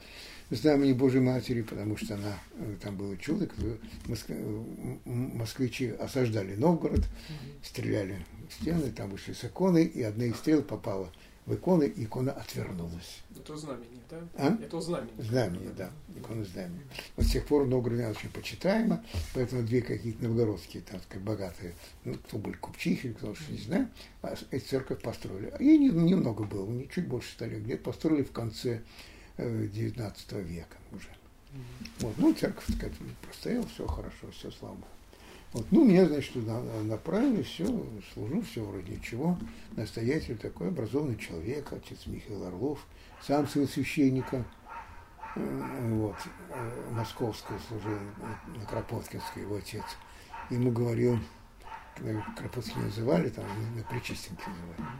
Знамени Божьей Матери, потому что она, э, там было чудо, москвичи осаждали Новгород, стреляли в стены, там вышли с иконы, и одна из стрел попала в иконы, икона отвернулась. Это знамение, да? А? Это знамение. Знамение, да. Икона знамения. Вот с тех пор Новгород очень почитаемо, поэтому две какие-то новгородские, так сказать, богатые, ну, кто были купчихи, кто что не знаю, а эту церковь построили. А ей немного было, не чуть больше ста лет, построили в конце XIX э, века уже. Mm-hmm. Вот, ну, церковь, так сказать, простояла, все хорошо, все слава Богу. Вот. Ну, меня, значит, туда направили, все, служу, все вроде ничего. Настоятель такой образованный человек, отец Михаил Орлов, сам сын священника, э, вот, э, московского служил на Кропоткинской, его отец. Ему говорил, Кропоткин называли, там, на Причистенке называли.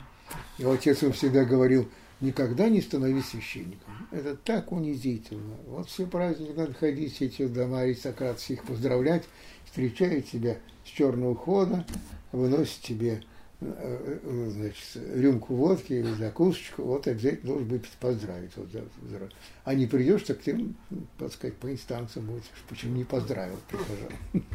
Его отец ему всегда говорил, никогда не становись священником. Это так унизительно. Вот все праздники надо ходить, эти дома аристократов, их поздравлять, встречает тебя с черного хода, выносит тебе э, э, значит, рюмку водки или закусочку, вот обязательно должен быть поздравить. Вот, а не придешь, так ты, так сказать, по инстанциям будешь. Почему не поздравил прихожан?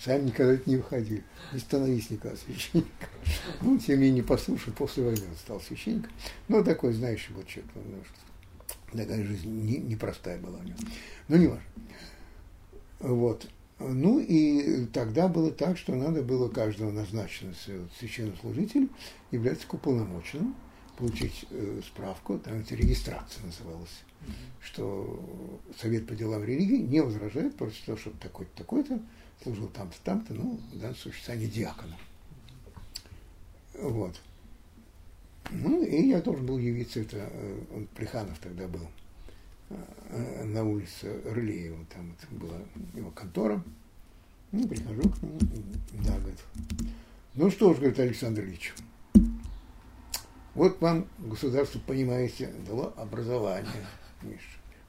Сами никогда не выходили. Не становись никогда священником. Ну, тем не менее, послушал, после войны он стал священником. Ну, такой знающий был человек. Ну, такая жизнь непростая не была у него. Но не важно. Вот. Ну и тогда было так, что надо было каждого назначенного священнослужителя являться уполномоченным, получить э, справку, там это регистрация называлась, mm-hmm. что Совет по делам религии не возражает против того, чтобы такой-то, такой-то служил там-то, там-то, ну, в данном случае диаконом. Вот. Ну, и я должен был явиться, это э, Плеханов тогда был, Э, на улице Рылеева, там это была его контора. Ну, прихожу к нему, да, говорит, ну что ж, говорит Александр Ильич, вот вам государство, понимаете, дало образование,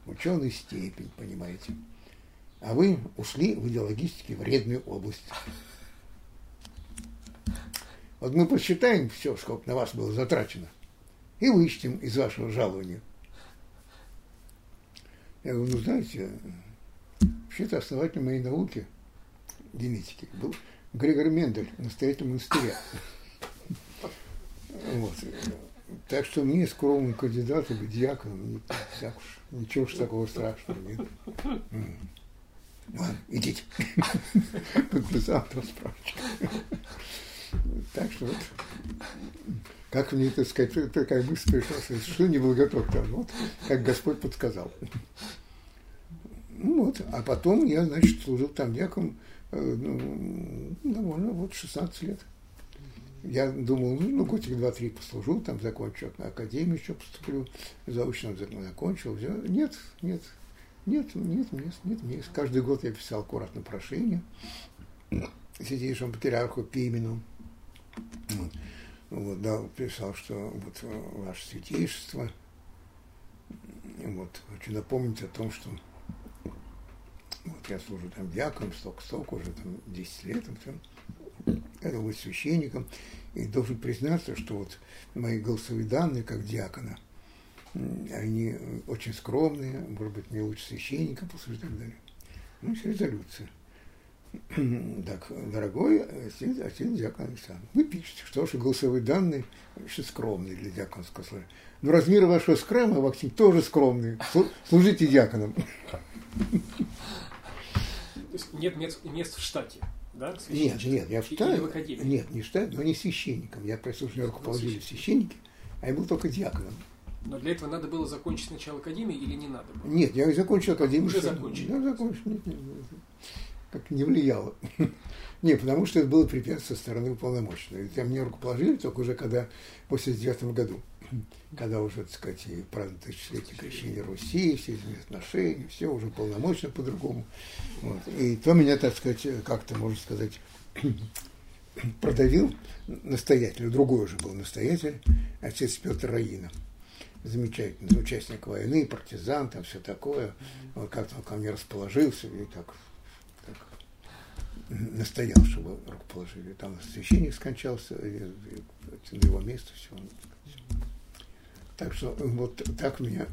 ученый степень, понимаете, а вы ушли в идеологически вредную область. Вот мы посчитаем все, сколько на вас было затрачено, и вычтем из вашего жалования – я говорю, ну знаете, вообще-то основатель моей науки, генетики, был Григор Мендель, настоятель монастыря. Вот. Так что мне, скромному кандидату, так уж, ничего уж такого страшного нет. Ладно, идите. Подписал там справочку. Так что вот, как мне, так сказать, такая мысль пришла, что не был готов там, вот, как Господь подсказал. Ну вот, а потом я, значит, служил там дьяком э, ну, довольно вот 16 лет. Я думал, ну, ну годик два-три послужу, там закончу на академию еще поступлю, заочно закончил. Все. Нет, нет, нет, нет мест, нет мест. Каждый год я писал аккуратно прошение святейшему патриарху Пимену. Вот, вот, да, писал, что вот ваше святейшество, вот, хочу напомнить о том, что вот я служу там дьяком, столько-столько, уже там 10 лет, там, это быть священником. И должен признаться, что вот мои голосовые данные как диакона, они очень скромные, может быть, не лучше священника послужить и так далее. Ну, есть резолюция. Так, дорогой отец, отец диакон Александр, вы пишете, что ваши голосовые данные очень скромные для диаконского служения. Но размеры вашего скрама, Максим, тоже скромные. Служите диаконом. То есть нет мест, мест в штате, да? Нет, нет, я в штате. Нет, не в штате, но не священником. Я просил, что меня руководили священники, а я был только диаконом. Но для этого надо было закончить сначала академию или не надо было? Нет, я закончил академию. Уже закончил? Да, закончил. Нет, нет, нет. Как не влияло. Нет, потому что это было препятствие со стороны уполномоченного. Ведь мне руководили только уже когда, после девятом году когда уже, так сказать, и праздник тысячелетия крещения Руси, все эти отношения, все уже полномочно по-другому. Вот. И то меня, так сказать, как-то, можно сказать, продавил настоятель, другой уже был настоятель, отец Петр Раина. Замечательный участник войны, партизан, там все такое. Вот как-то он ко мне расположился и так настоял, чтобы руку положили. Там священник скончался, и, и, на его место все. Так что вот так у меня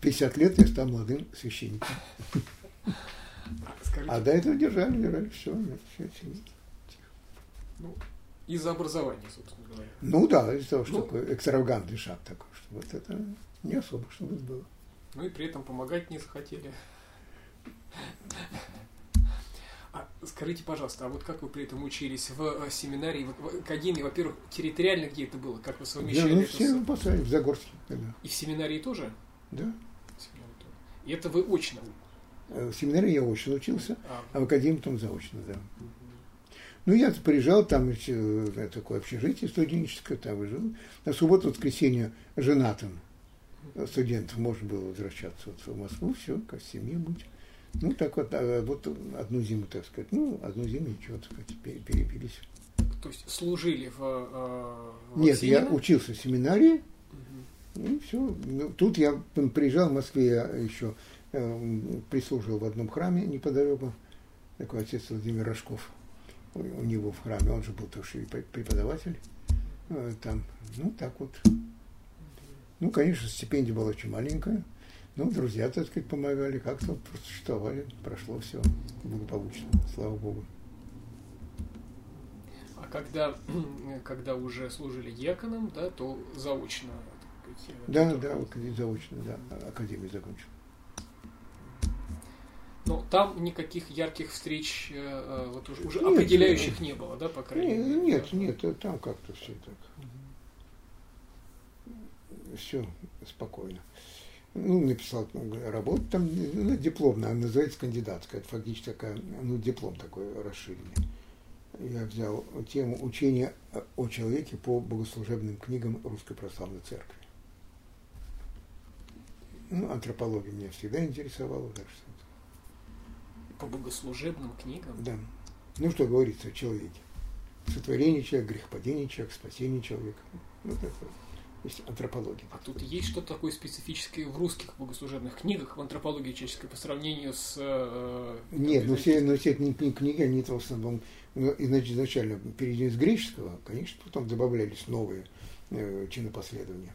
50 лет я стал молодым священником. Скажите, а до этого держали, держали, все, все, все. Ну, из-за образования, собственно говоря. Ну да, из-за того, что ну, такой экстравагантный шаг такой, что вот это не особо, чтобы было. Ну и при этом помогать не захотели. А скажите, пожалуйста, а вот как вы при этом учились в э, семинарии, в академии, во-первых, территориально где это было? Как вы совмещали Я, ну, это? Все Посаде, в Загорске. Да. И в семинарии тоже? Да. И это вы очно В семинаре я очно учился, а в академии там заочно, да. Ну, я приезжал, там еще такое общежитие студенческое, там жил. На субботу-воскресенье женатым студентов можно было возвращаться вот в Москву, все, как семье быть. Ну, так вот, а, вот одну зиму, так сказать, ну, одну зиму ничего, так сказать, перепились. То есть служили в, э, в Нет, я учился в семинарии, угу. и все. Ну, тут я приезжал в Москве, я еще э, прислуживал в одном храме неподалеку, такой отец Владимир Рожков, у, у него в храме, он же был тоже и преподаватель э, там, ну, так вот. Ну, конечно, стипендия была очень маленькая, ну, друзья, так сказать, помогали, как-то существовали, прошло все благополучно, слава Богу. А когда, когда уже служили дьяконом, да, то заочно? Сказать, да, да, заочно, да, академию закончил. Но там никаких ярких встреч э, э вот уже, уже нет, определяющих не было, да, по крайней мере? Нет, нет, там как-то все так. Все спокойно ну, написал работу, там ну, дипломная, она называется кандидатская, это фактически такая, ну, диплом такой расширенный. Я взял тему учения о человеке по богослужебным книгам Русской Православной Церкви. Ну, антропология меня всегда интересовала, так что... По богослужебным книгам? Да. Ну, что говорится о человеке. Сотворение человека, грехопадение человека, спасение человека. Ну, такое есть антропология. А тут есть что-то такое специфическое в русских богослужебных книгах, в антропологии человеческой по сравнению с... Э, Нет, ну все, ну все книги, книги, они в основном, ну, иначе изначально переведены с греческого, конечно, потом добавлялись новые э, чинопоследования.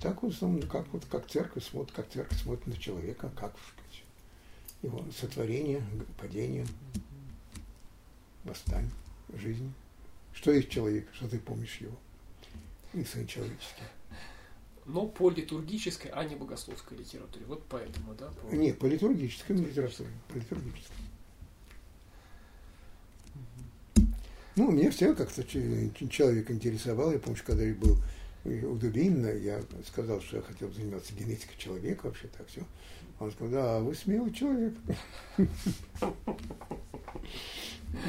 Так в основном, как вот как церковь смотрит, как церковь смотрит на человека, как сказать, его сотворение, падение, восстание, жизнь. Что есть человек, что ты помнишь его? И сын человеческий. Но по литургической, а не богословской литературе. Вот поэтому, да? По... Нет, по литургической литературе. По литургической. Ну, меня всегда как-то человек интересовал. Я помню, когда я был у Дубинина, я сказал, что я хотел заниматься генетикой человека, вообще так все. Он сказал, да, вы смелый человек.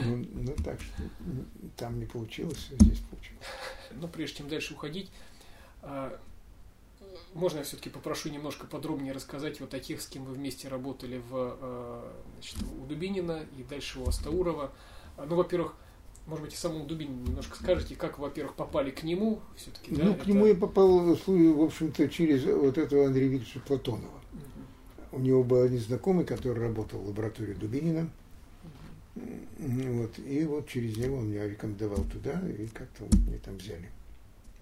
Ну, ну так что там не получилось, а здесь получилось. Но прежде чем дальше уходить, а, можно я все-таки попрошу немножко подробнее рассказать вот о тех, с кем вы вместе работали в, а, значит, у Дубинина и дальше у Астаурова. Ну, во-первых, может быть, и самому Дубинину немножко скажете, как, во-первых, попали к нему все-таки, да? Ну, к это... нему я попал, в общем-то, через вот этого Андрея Викторовича Платонова. Угу. У него был один знакомый, который работал в лаборатории Дубинина. Вот, и вот через него он меня рекомендовал туда, и как-то меня там взяли.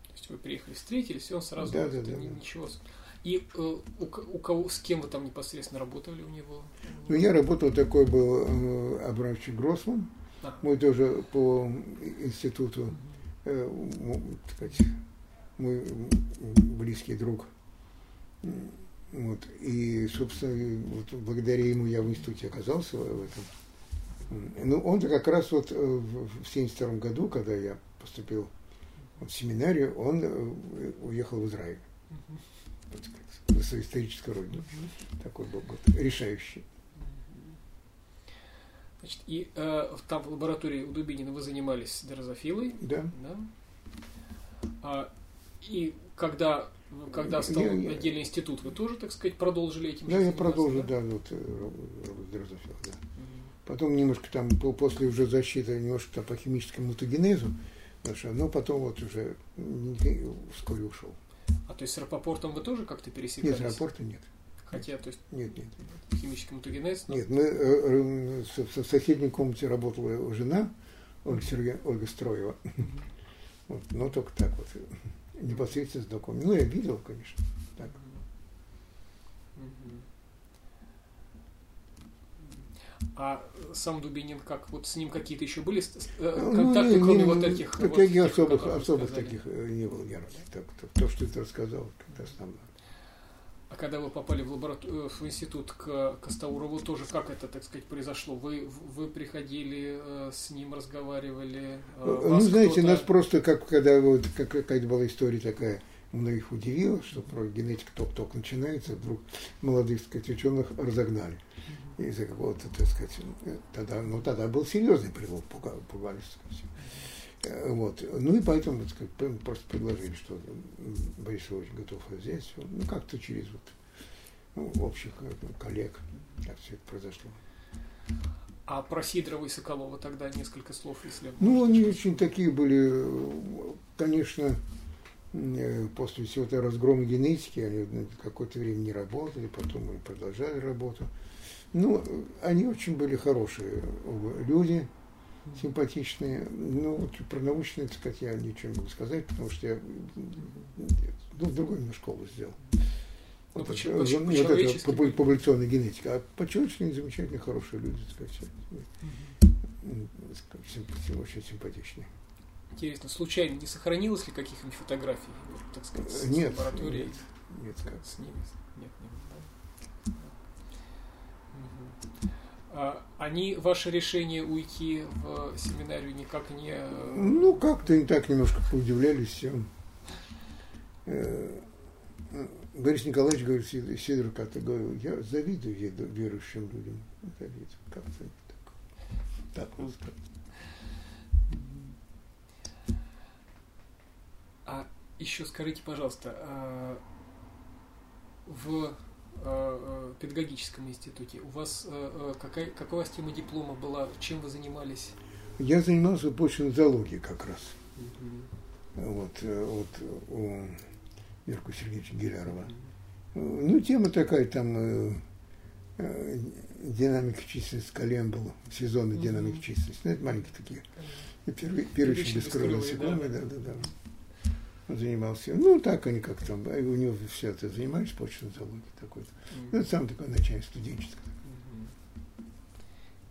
То есть вы приехали, встретились, и он сразу да, да, да, ничего. И э, у, у кого, с кем вы там непосредственно работали у него? Ну, я работал, такой был э, Абрамович Гроссман, а. мой тоже по институту, э, так сказать, мой близкий друг. Вот, и, собственно, вот благодаря ему я в институте оказался в этом. Ну, он-то как раз вот э, в 72 году, когда я поступил в семинарию, он э, уехал в Израиль. Вот, на свою историческую родину. Такой был год решающий. Значит, и э, там в лаборатории у Дубинина вы занимались дрозофилой. Да. да? А, и когда, когда стал я, отдельный институт, вы тоже, так сказать, продолжили этим Да, я продолжил, да, вот, работу дрозофил, да. Потом немножко там, после уже защиты, немножко там по химическому мутагенезу, но потом вот уже вскоре ушел. А то есть с Рапопортом вы тоже как-то пересекались? Нет, с Рапопорта нет. Хотя, то есть нет, нет. химический мутагенез? Но... Нет, мы э, э, в соседней комнате работала жена Ольга, Сергея, Ольга Строева. Вот, но только так вот, непосредственно знакомый. Ну, я видел, конечно. Так. А сам Дубинин, как вот с ним какие-то еще были э, ну, контакты, ну, кроме не, вот этих? Так вот, тех, особых, особых таких э, не было ярких. Так, то, что ты рассказал, это основное. А когда вы попали в, лабораторию, э, в институт к Костаурову, тоже как это, так сказать, произошло? Вы, вы приходили с ним, разговаривали? Ну, знаете, нас просто, как когда вот как, какая-то была история такая, многих удивило, что про генетику только-только начинается, вдруг молодых, так сказать, ученых разогнали из-за какого-то, так сказать, тогда, ну, тогда был серьезный прилог, пугались, так сказать. Э, вот. Ну и поэтому так сказать, просто предложили, что Борис очень готов взять. Ну, как-то через вот ну, общих э, коллег, как все это произошло. А про Сидорова и Соколова тогда несколько слов, если Ну, они сказать. очень такие были, конечно, э, после всего этого разгрома генетики, они какое-то время не работали, потом они продолжали работу. Ну, они очень были хорошие люди, симпатичные. Ну, вот про научные, так сказать, я ничего не могу сказать, потому что я ну, в другой немножко область сделал. Ну, вот, почему, это, почему, вот это популяционная генетика. А по-человечески замечательные, хорошие люди, так сказать. Mm-hmm. Очень симпатичные. Интересно, случайно не сохранилось ли каких-нибудь фотографий, так сказать, с нет, лаборатории? Нет, нет, как? С ними? Нет, нет. Да? Угу. А, они ваше решение уйти в семинарию никак не... Э, ну, как-то они так немножко поудивлялись всем. Э, Борис Николаевич говорит, Сидор как-то говорил, я завидую верующим людям. Завидую. Как-то так. Так вот сказать. А еще скажите, пожалуйста, а, в а, педагогическом институте у вас какая, какая у вас тема диплома была, чем вы занимались? Я занимался почвенной зоологией как раз. Угу. Вот, э, вот у Верку Сергеевича Гелярова. Ну, тема такая там э, э, динамика численности колен был, сезонный mm-hmm. динамика численности. Ну, это маленькие такие. Первые, первые бескровные насекомые, да, да, да. Он занимался. Ну, так они как там, у него все это занимались, почвенной зоологией такой-то. Mm-hmm. Ну, это сам такой начальник студенческий.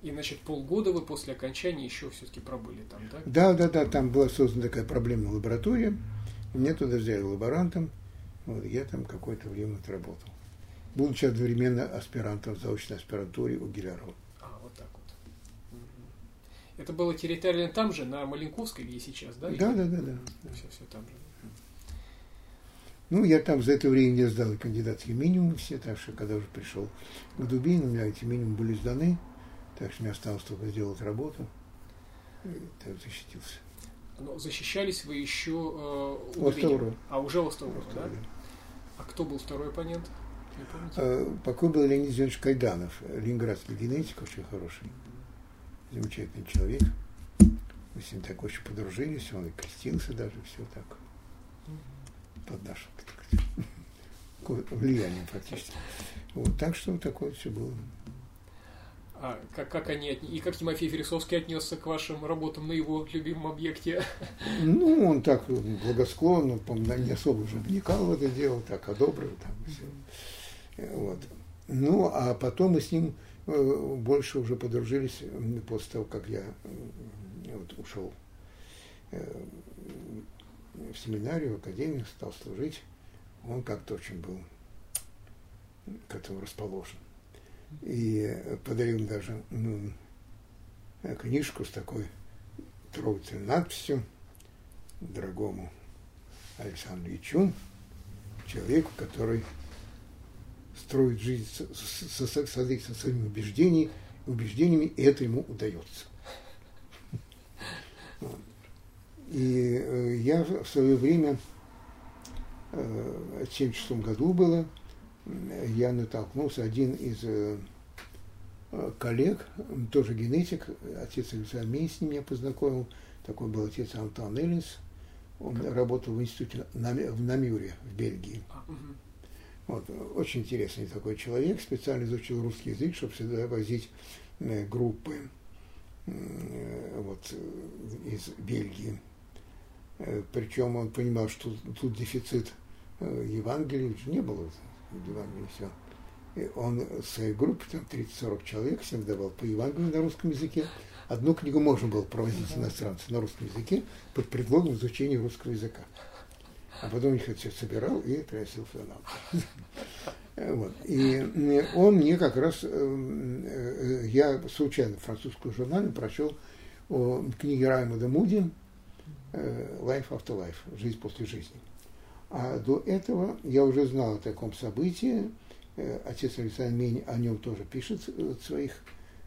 И, значит, полгода вы после окончания еще все-таки пробыли там, да? Да, да, да, там была создана такая проблемная лаборатория. Меня туда взяли лаборантом. Вот, я там какое-то время отработал. Будучи одновременно аспирантом в заочной аспирантуре у Гилярова. А, вот так вот. Это было территориально там же, на Маленковской, где сейчас, да? Да, да, да, да. Все, все там же. Ну, я там за это время не сдал и кандидатские минимумы все, так что когда уже пришел к Дубину, у меня эти минимумы были сданы, так что мне осталось только сделать работу. И так защитился. Но защищались вы еще э, у Остаурова. А уже у да? А кто был второй оппонент? А, покой был Леонид Зинович Кайданов, ленинградский генетик, очень хороший, замечательный человек. Мы с ним так очень подружились, он и крестился даже, все так, под нашим влиянием практически. Вот, так что вот такое все было. А как, как они и как Тимофей Фересовский отнесся к вашим работам на его любимом объекте? Ну, он так благосклонно, не особо уже вникал в это дело, так одобрил там все. Вот. Ну, а потом мы с ним э, больше уже подружились после того, как я вот, ушел э, в семинарию, в академию, стал служить. Он как-то очень был к этому расположен и подарил даже ну, книжку с такой трогательной надписью дорогому Александру Ильичу, человеку, который строит жизнь со, со, со, со своими убеждениями, убеждениями, и это ему удается. И э, я в свое время, э, в 1976 году было, я натолкнулся, один из э, коллег, тоже генетик, отец Александр Мейс меня познакомил, такой был отец Антон Эллинс, он как? работал в институте в Намюре в Бельгии. А, вот, очень интересный такой человек, специально изучил русский язык, чтобы сюда возить группы вот, из Бельгии. Причем он понимал, что тут дефицит Евангелия не было Евангелие, все. И он своей группе, там 30-40 человек, всем давал по Евангелию на русском языке. Одну книгу можно было проводить иностранцев на русском языке под предлогом изучения русского языка. А потом их это все собирал и приносил все нам. Вот. И он мне как раз, э, э, я случайно в французском журнале прочел о книге Раймонда Муди «Life after life», «Жизнь после жизни». А до этого я уже знал о таком событии. Э, отец Александр Мень о нем тоже пишет в своих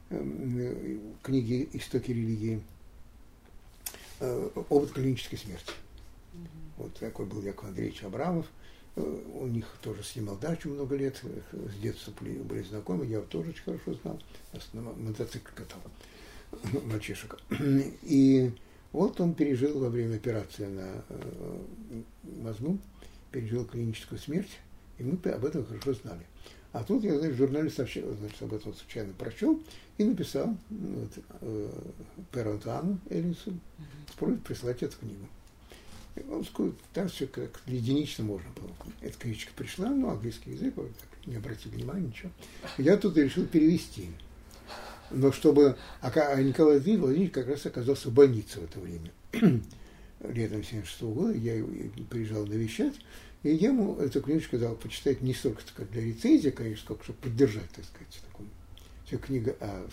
э, книге «Истоки религии». Опыт клинической смерти. Вот такой был Яков Андреевич Абрамов. У них тоже снимал дачу много лет, с детства были, были знакомы, я его тоже очень хорошо знал, на мотоцикл катал мальчишек. И вот он пережил во время операции на мозгу, пережил клиническую смерть, и мы об этом хорошо знали. А тут я, значит, в журнале сообщил, значит, об этом случайно прочел и написал вот, э, Перонтану Эллису с просьбой прислать эту книгу. И он сказал, так все как единично можно было. Эта книжка пришла, ну, английский язык, вот так, не обратили внимания, ничего. Я тут решил перевести. Но чтобы... А, а Николай Владимирович как раз оказался в больнице в это время летом 76 года, я приезжал навещать, и я ему эту книжку дал почитать не столько как для рецензии, конечно, сколько чтобы поддержать, так сказать, такую книга о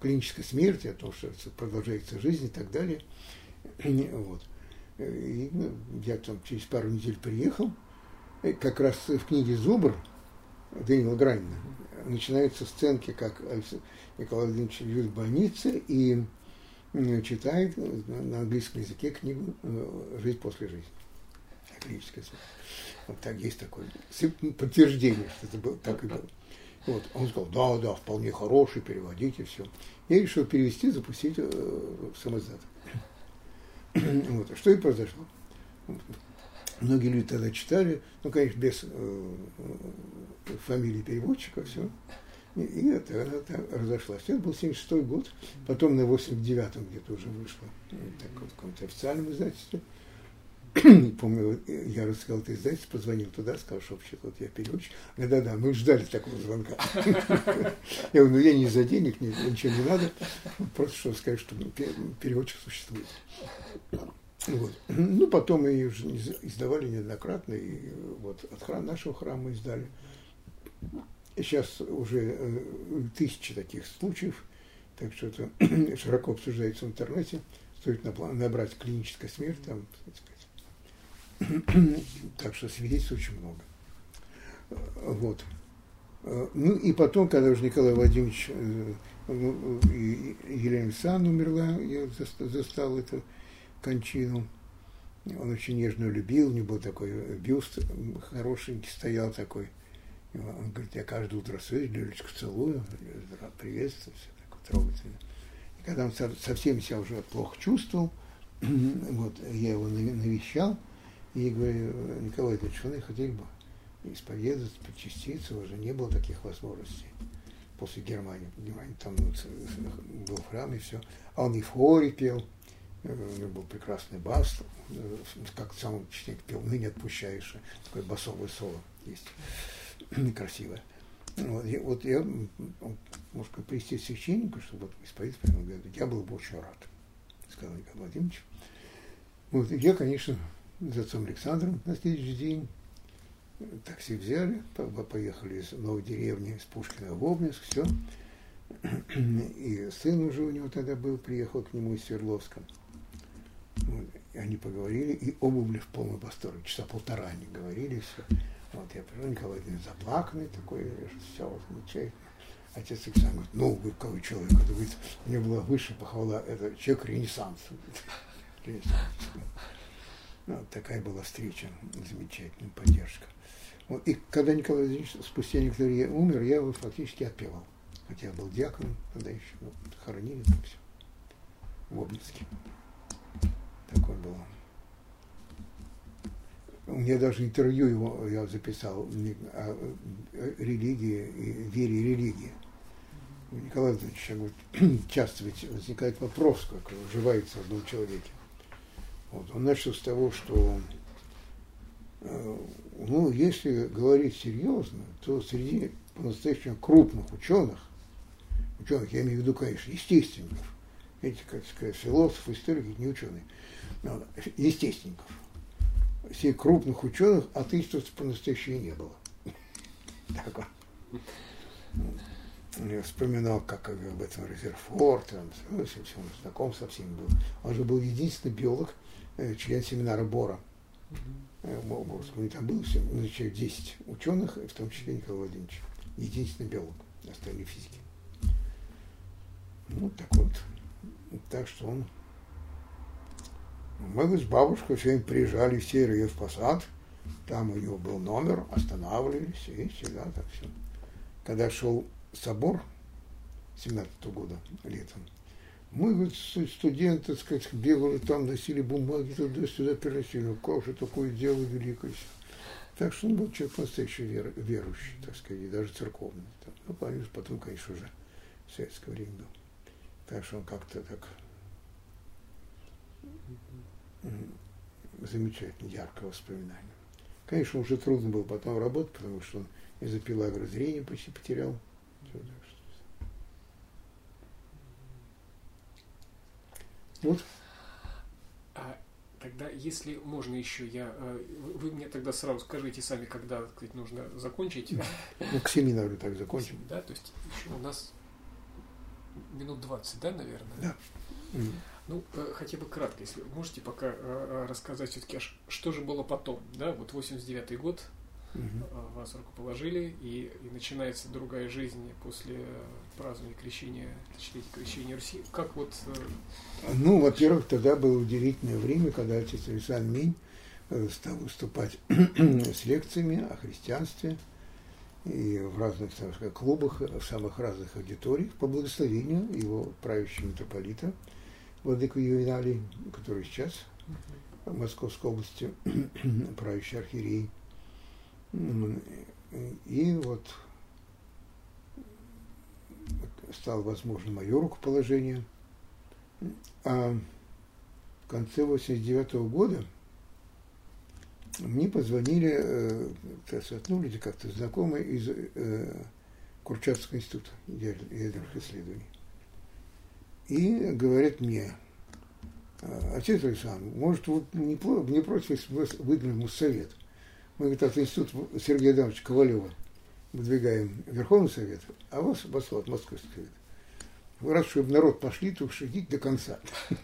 клинической смерти, о том, что продолжается жизнь и так далее. Вот. И ну, я там через пару недель приехал, как раз в книге «Зубр» Дэниела Гранина начинаются сценки, как Николай Владимирович лежит в больнице, и читает на английском языке книгу э, «Жизнь после жизни». Клиническая смерть. Вот так есть такое подтверждение, что это было, так и было. Вот. Он сказал, да, да, вполне хороший, переводите, все. Я решил перевести, запустить э, самоздат. вот. Что и произошло. Многие люди тогда читали, ну, конечно, без э, фамилии переводчика, все. И, это, это разошлась. Это был 76 год, потом на 89-м где-то уже вышло, так, в каком-то официальном издательстве. Помню, я рассказал это издательство, позвонил туда, сказал, что вообще вот я переводчик. Да-да-да, мы ждали такого звонка. Я говорю, ну я не за денег, ничего не надо, просто чтобы сказать, что переводчик существует. Вот. Ну, потом ее уже издавали неоднократно, и вот от храма, нашего храма издали. Сейчас уже э, тысячи таких случаев, так что это широко обсуждается в интернете. Стоит набрать клиническая смерть, там, так сказать. Так что свидетельств очень много. Вот. Ну и потом, когда уже Николай Владимирович э, ну, Елена Александровна умерла, я застал эту кончину. Он очень нежно любил, у него был такой бюст хорошенький, стоял такой он говорит, я каждое утро свою Лилечку целую, приветствую, все такое трогательно. И когда он совсем себя уже плохо чувствовал, вот, я его навещал, и говорю, Николай Ильич, вы хотели бы исповедоваться, причаститься, уже не было таких возможностей после Германии. Германии там ну, был храм и все. А он и в хоре пел, э, у него был прекрасный бас, э, как сам ученик пел, ныне отпущаешь, такое басовое соло есть. красивая. Вот, я, вот я, может, привести священника, чтобы вот исповедовать, он говорит, я был бы очень рад, сказал Николай Владимирович. Вот, я, конечно, с отцом Александром на следующий день такси взяли, поехали из новой деревни, из Пушкина в Обнинск, все. И сын уже у него тогда был, приехал к нему из Свердловска. И они поговорили, и оба были в полном восторге. Часа полтора они говорили, все. Вот я пришел, Николай Владимирович заплаканный такой, все вот замечательно. Отец Александр говорит, ну, вы какой человек, это говорит, мне была высшая похвала, это человек ренессанса. Ну, вот такая была встреча, замечательная поддержка. Вот, и когда Николай Владимирович спустя некоторое время умер, я его фактически отпевал. Хотя я был диаконом тогда еще, ну, хоронили там все в Обнинске. Такой был он. У меня даже интервью его я записал о религии и вере и религии. Николай Владимирович, говорит, часто ведь возникает вопрос, как уживается в одном человеке. Вот. Он начал с того, что э, ну, если говорить серьезно, то среди по-настоящему крупных ученых, ученых, я имею в виду, конечно, естественников, эти, как сказать, философы, историки, не ученые, естественников, всех крупных ученых атеистов по-настоящему не было. Так вот. Я вспоминал, как об этом Резерфорд, он, ну, знаком со всеми был. Он же был единственный биолог, э, член семинара Бора. У них там было ну, человек 10 ученых, в том числе Николай Владимирович. Единственный биолог, остальные физики. Ну, так вот. Так что он... Мы с бабушкой все время приезжали в Северев Посад, там у него был номер, останавливались, и всегда так все. Когда шел собор 17 -го года летом, мы, вот, студенты, так сказать, бегали там, носили бумаги туда-сюда, переносили. Как же такое дело великое. Так что он был человек настоящий вер, верующий, так сказать, и даже церковный. Ну, потом, конечно, уже в советское время был. Так что он как-то так замечательно, яркое воспоминание. Конечно, уже трудно было потом работать, потому что он из-за пилагра зрение почти потерял. Вот. А тогда, если можно еще, я, э, вы мне тогда сразу скажите сами, когда сказать, нужно закончить. Ну, к семинару так закончим. Да, то есть еще у нас минут 20, да, наверное? Да. Ну, э, хотя бы кратко, если можете пока э, рассказать все-таки, что же было потом, да, вот 89-й год, угу. вас рукоположили, и, и начинается другая жизнь после празднования крещения, точнее, крещения Руси. Как вот... Ну, во-первых, тогда было удивительное время, когда отец Александр Минь стал выступать с лекциями о христианстве, и в разных сказать, клубах, в самых разных аудиториях по благословению его правящего митрополита Владыка Ювеналий, который сейчас в Московской области правящий архиерей. И вот стало возможно мое рукоположение. А в конце 89 -го года мне позвонили, э, ну, люди как-то знакомые из э, Курчатского института ядерных исследований. И говорят мне, «А, отец Александр, может, вы не, не против, если мы выдвинем совет? Мы, говорит, от института Сергея Адамовича Ковалева выдвигаем Верховный Совет, а вас послал Московский Совет. Вы раз, чтобы народ пошли, то уж идите до конца.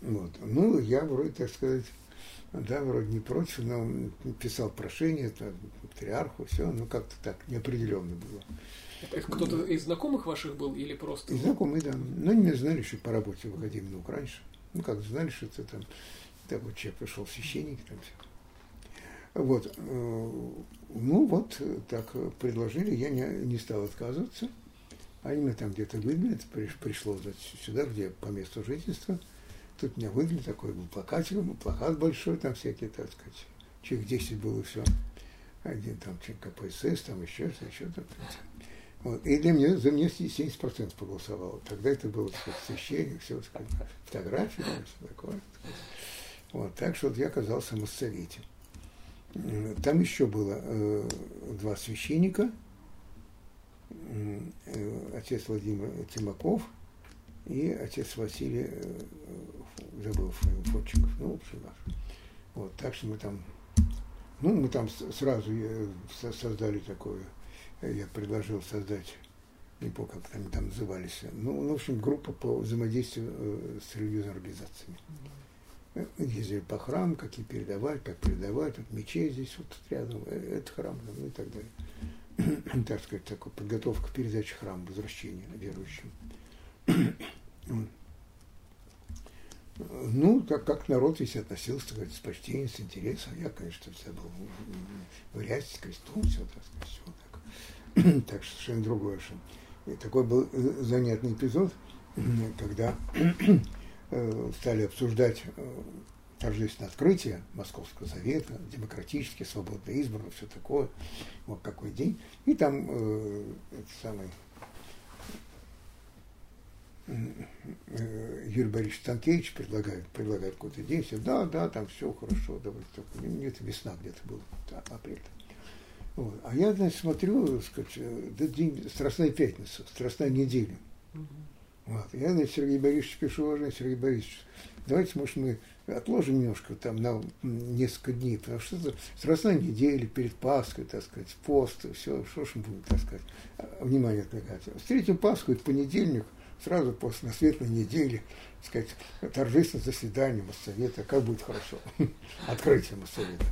Вот. Ну, я вроде, так сказать, да, вроде не против, но писал прошение это, патриарху, все, ну как-то так неопределенно было. Кто-то из знакомых ваших был или просто? Из знакомых, да. Ну, они меня знали еще по работе в Академии наук раньше. Ну, как знали, что это там такой человек пришел, священник, там все. Вот. Э, ну, вот так предложили, я не, не стал отказываться. Они меня там где-то выгнали, пришло сюда, где по месту жительства – Тут меня выгнали, такой был плакатик, плакат большой, там всякие, так сказать, человек 10 было все. Один там человек КПСС, там еще что-то, еще там. Вот. И для меня, за меня 70% проголосовало. Тогда это было священник, все, фотографии, все такое. Вот. Так что вот я оказался в Моссовете. Там еще было э, два священника, э, отец Владимир Тимаков и отец Василий э, забыл Фотчиков, ну, в общем, наш. Вот, так что мы там, ну, мы там сразу э, создали такое, э, я предложил создать, не помню, как они там назывались, ну, в общем, группа по взаимодействию э, с религиозными организациями. Ездили по храму, как и передавать, как передавать, вот мечеть здесь вот рядом, это храм, ну и так далее. так сказать, такая подготовка к передаче храма, возвращения верующим. Ну, так как народ весь относился, так сказать, с почтением, с интересом. Я, конечно, всегда был в рясе, с крестом, все, так сказать, все так. так что совершенно другое. И такой был э, занятный эпизод, когда э, стали обсуждать э, торжественное открытие Московского совета, демократически, свободно избрано, все такое, вот какой день. И там э, это самый Юрий Борисович Станкевич предлагает, предлагает какой-то день, все, да, да, там все хорошо, давайте только, где-то весна где-то была, да, апрель. Вот. А я, значит, смотрю, сказать, день, Страстная пятница, Страстная неделя. Угу. Вот. Я, значит, Сергей Борисович пишу, уважаемый Сергей Борисович, давайте, может, мы отложим немножко там на несколько дней, потому что это Страстная неделя перед Пасхой, так сказать, пост, все, что ж мы будем, так сказать, внимание отвлекать. Встретим Пасху, это понедельник, сразу после на светлой неделе, сказать, торжественное заседание Моссовета, как будет хорошо, открытие Моссовета.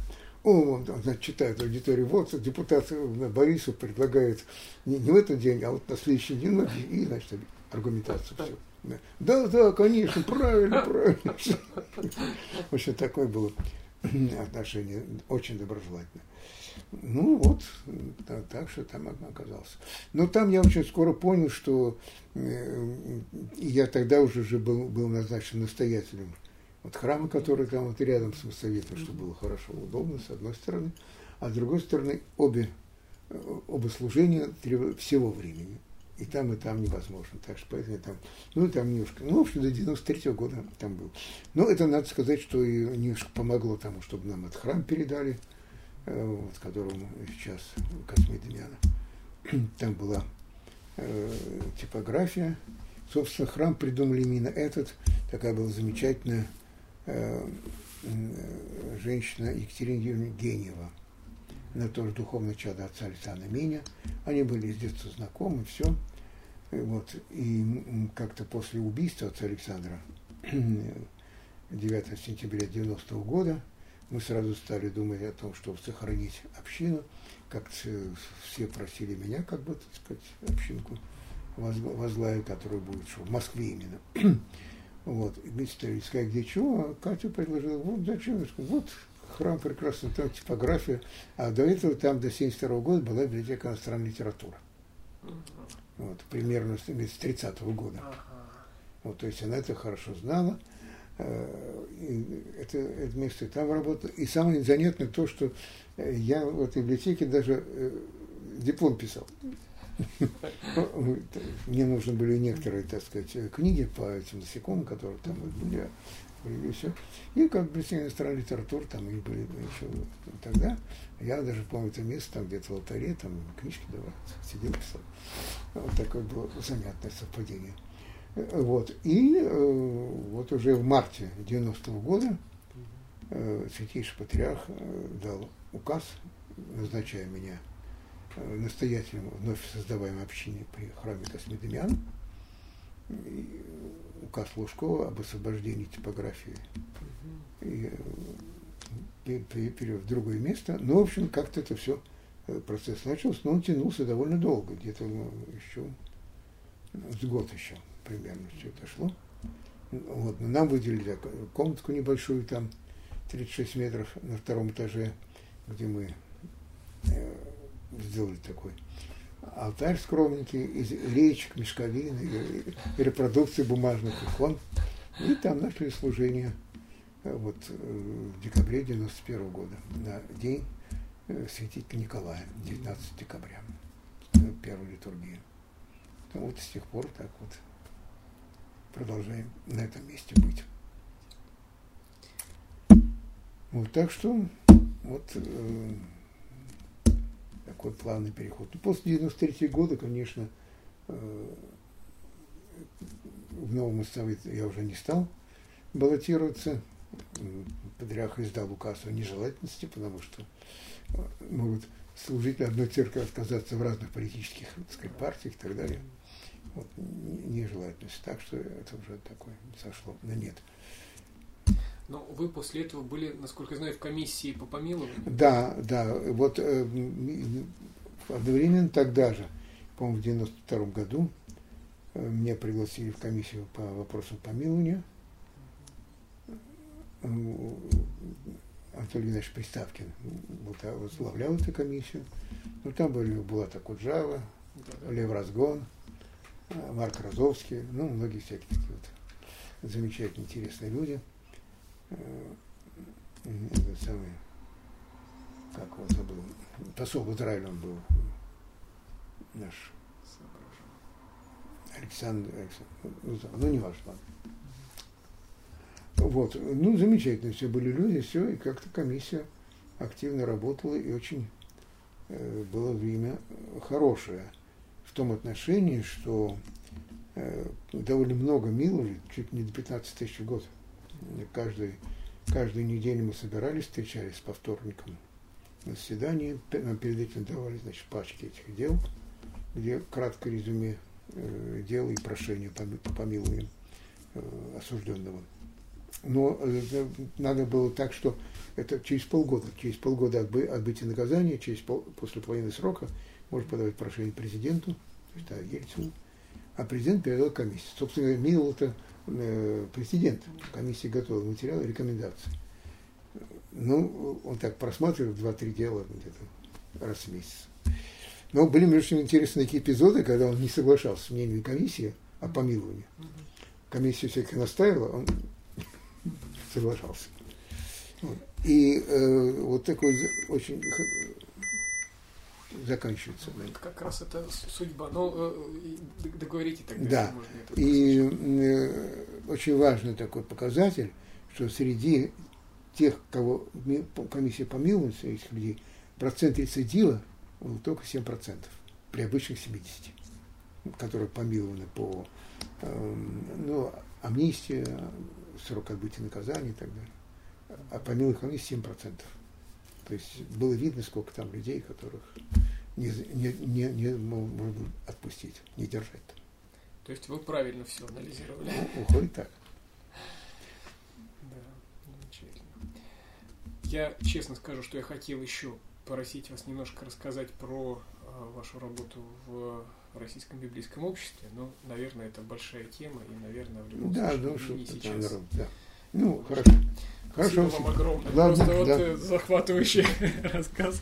Он, значит, читает в аудитории, вот депутат Борисов предлагает не, не в этот день, а вот на следующий день, ну, и, значит, аргументацию все. Да, да, конечно, правильно, правильно. В общем, такое было отношение, очень доброжелательное. Ну вот, да, так что там оказался. Но там я очень скоро понял, что э, я тогда уже же был, был назначен настоятелем вот храма, который там вот рядом с Моссоветом, что было хорошо, удобно, с одной стороны, а с другой стороны обе, э, оба служения требуют всего времени. И там, и там невозможно. Так что поэтому я там, ну, там немножко, ну, в общем, до 93 -го года там был. Но это надо сказать, что и немножко помогло тому, чтобы нам этот храм передали, э, вот, которому сейчас Космей Демьяна. Там была э, типография. Собственно, храм придумали именно этот. Такая была замечательная женщина Екатерина Юрьевна Генева. Она тоже духовное чадо отца Александра Меня. Они были с детства знакомы, все. И вот, и как-то после убийства отца Александра 9 сентября 90 -го года мы сразу стали думать о том, чтобы сохранить общину. Как все просили меня, как бы, так сказать, общинку возглавить, которая будет что, в Москве именно. Вот, и мы стали искать, где чего, а Катя предложила, вот зачем, я сказал, вот храм прекрасный, там типография, а до этого там до 72 года была библиотека иностранной литературы. Вот, примерно с 30 -го года. Вот, то есть она это хорошо знала, э, и это, это место там работало. И самое занятное то, что я в этой библиотеке даже э, диплом писал. Мне нужны были некоторые, так сказать, книги по этим насекомым, которые там были, и все. И как британская иностранная литература, там и были еще тогда. Я даже помню это место, там где-то в алтаре, там книжки давал, сидел, писал. Вот такое было занятное совпадение. Вот. И э, вот уже в марте 90-го года э, Святейший Патриарх э, дал указ, назначая меня настоятелем вновь создаваемой общине при храме Космедемян, указ Лужкова об освобождении типографии и э, перевод в другое место. Ну, в общем, как-то это все э, процесс начался, но он тянулся довольно долго, где-то ну, еще с год еще примерно все это шло. Вот. Нам выделили комнатку небольшую, там 36 метров на втором этаже, где мы сделали такой алтарь скромненький из речек, мешковин и, и репродукции бумажных икон. И там начали служение э, вот, э, в декабре 91 года, на день э, святителя Николая, 19 декабря, первая литургия. Ну, вот с тех пор так вот продолжаем на этом месте быть. Вот так что вот такой плавный переход. Ну, после 93 года, конечно, э, в новом совете я уже не стал баллотироваться. Патриарх издал указ о нежелательности, потому что э, могут служители одной церкви отказаться в разных политических так сказать, партиях и так далее. Вот, нежелательность. Так что это уже такое сошло на нет. Но вы после этого были, насколько я знаю, в комиссии по помилованию? Да, да. Вот э, одновременно тогда же, по-моему, в 92 году, э, меня пригласили в комиссию по вопросам помилования. Анатолий Геннадьевич Приставкин возглавлял эту комиссию. Ну, там были Булата Куджава, Лев Разгон, э, Марк Розовский, ну, многие всякие такие вот замечательные, интересные люди – этот самый, как его забыл, посол в Израиле он был, наш. Александр, Александр ну, не важно. Вот, ну, замечательно, все были люди, все, и как-то комиссия активно работала, и очень э, было время хорошее. В том отношении, что э, довольно много миловали, чуть не до 15 тысяч в год каждый, каждую неделю мы собирались, встречались по вторникам на заседании. Нам перед этим давали значит, пачки этих дел, где краткое резюме э, дело и прошение по помилованию э, осужденного. Но э, надо было так, что это через полгода, через полгода отбы, отбытия наказания, через пол, после половины срока может подавать прошение президенту, то есть, да, Ельцину, а президент передал комиссии. Собственно, мило это э, президент. Комиссия готовила материалы, рекомендации. Ну, он так просматривает два-три дела где-то раз в месяц. Но были, между прочим, интересные такие эпизоды, когда он не соглашался с мнением комиссии о помиловании. Комиссия все-таки настаивала, он соглашался. И э, вот такой очень заканчивается. Да. Как раз это судьба. Но э, договорите тогда. Да. И э, очень важный такой показатель, что среди тех, кого комиссия помилует, этих людей, процент рецидива был только 7%, при обычных 70%, которые помилованы по э, ну, амнистии, срок отбытия наказания и так далее. А помилованных комиссий 7%. То есть было видно, сколько там людей, которых не, не, не, не можно отпустить, не держать. То есть вы правильно все анализировали. Ну, уходит так. Да, замечательно. Я честно скажу, что я хотел еще просить вас немножко рассказать про а, вашу работу в российском библейском обществе. Но, наверное, это большая тема, и, наверное, в любом да, случае ну, не сейчас. Народ, да. Ну, хорошо. Хорошо. Спасибо вам огромное. Ладно, Просто да. вот захватывающий рассказ.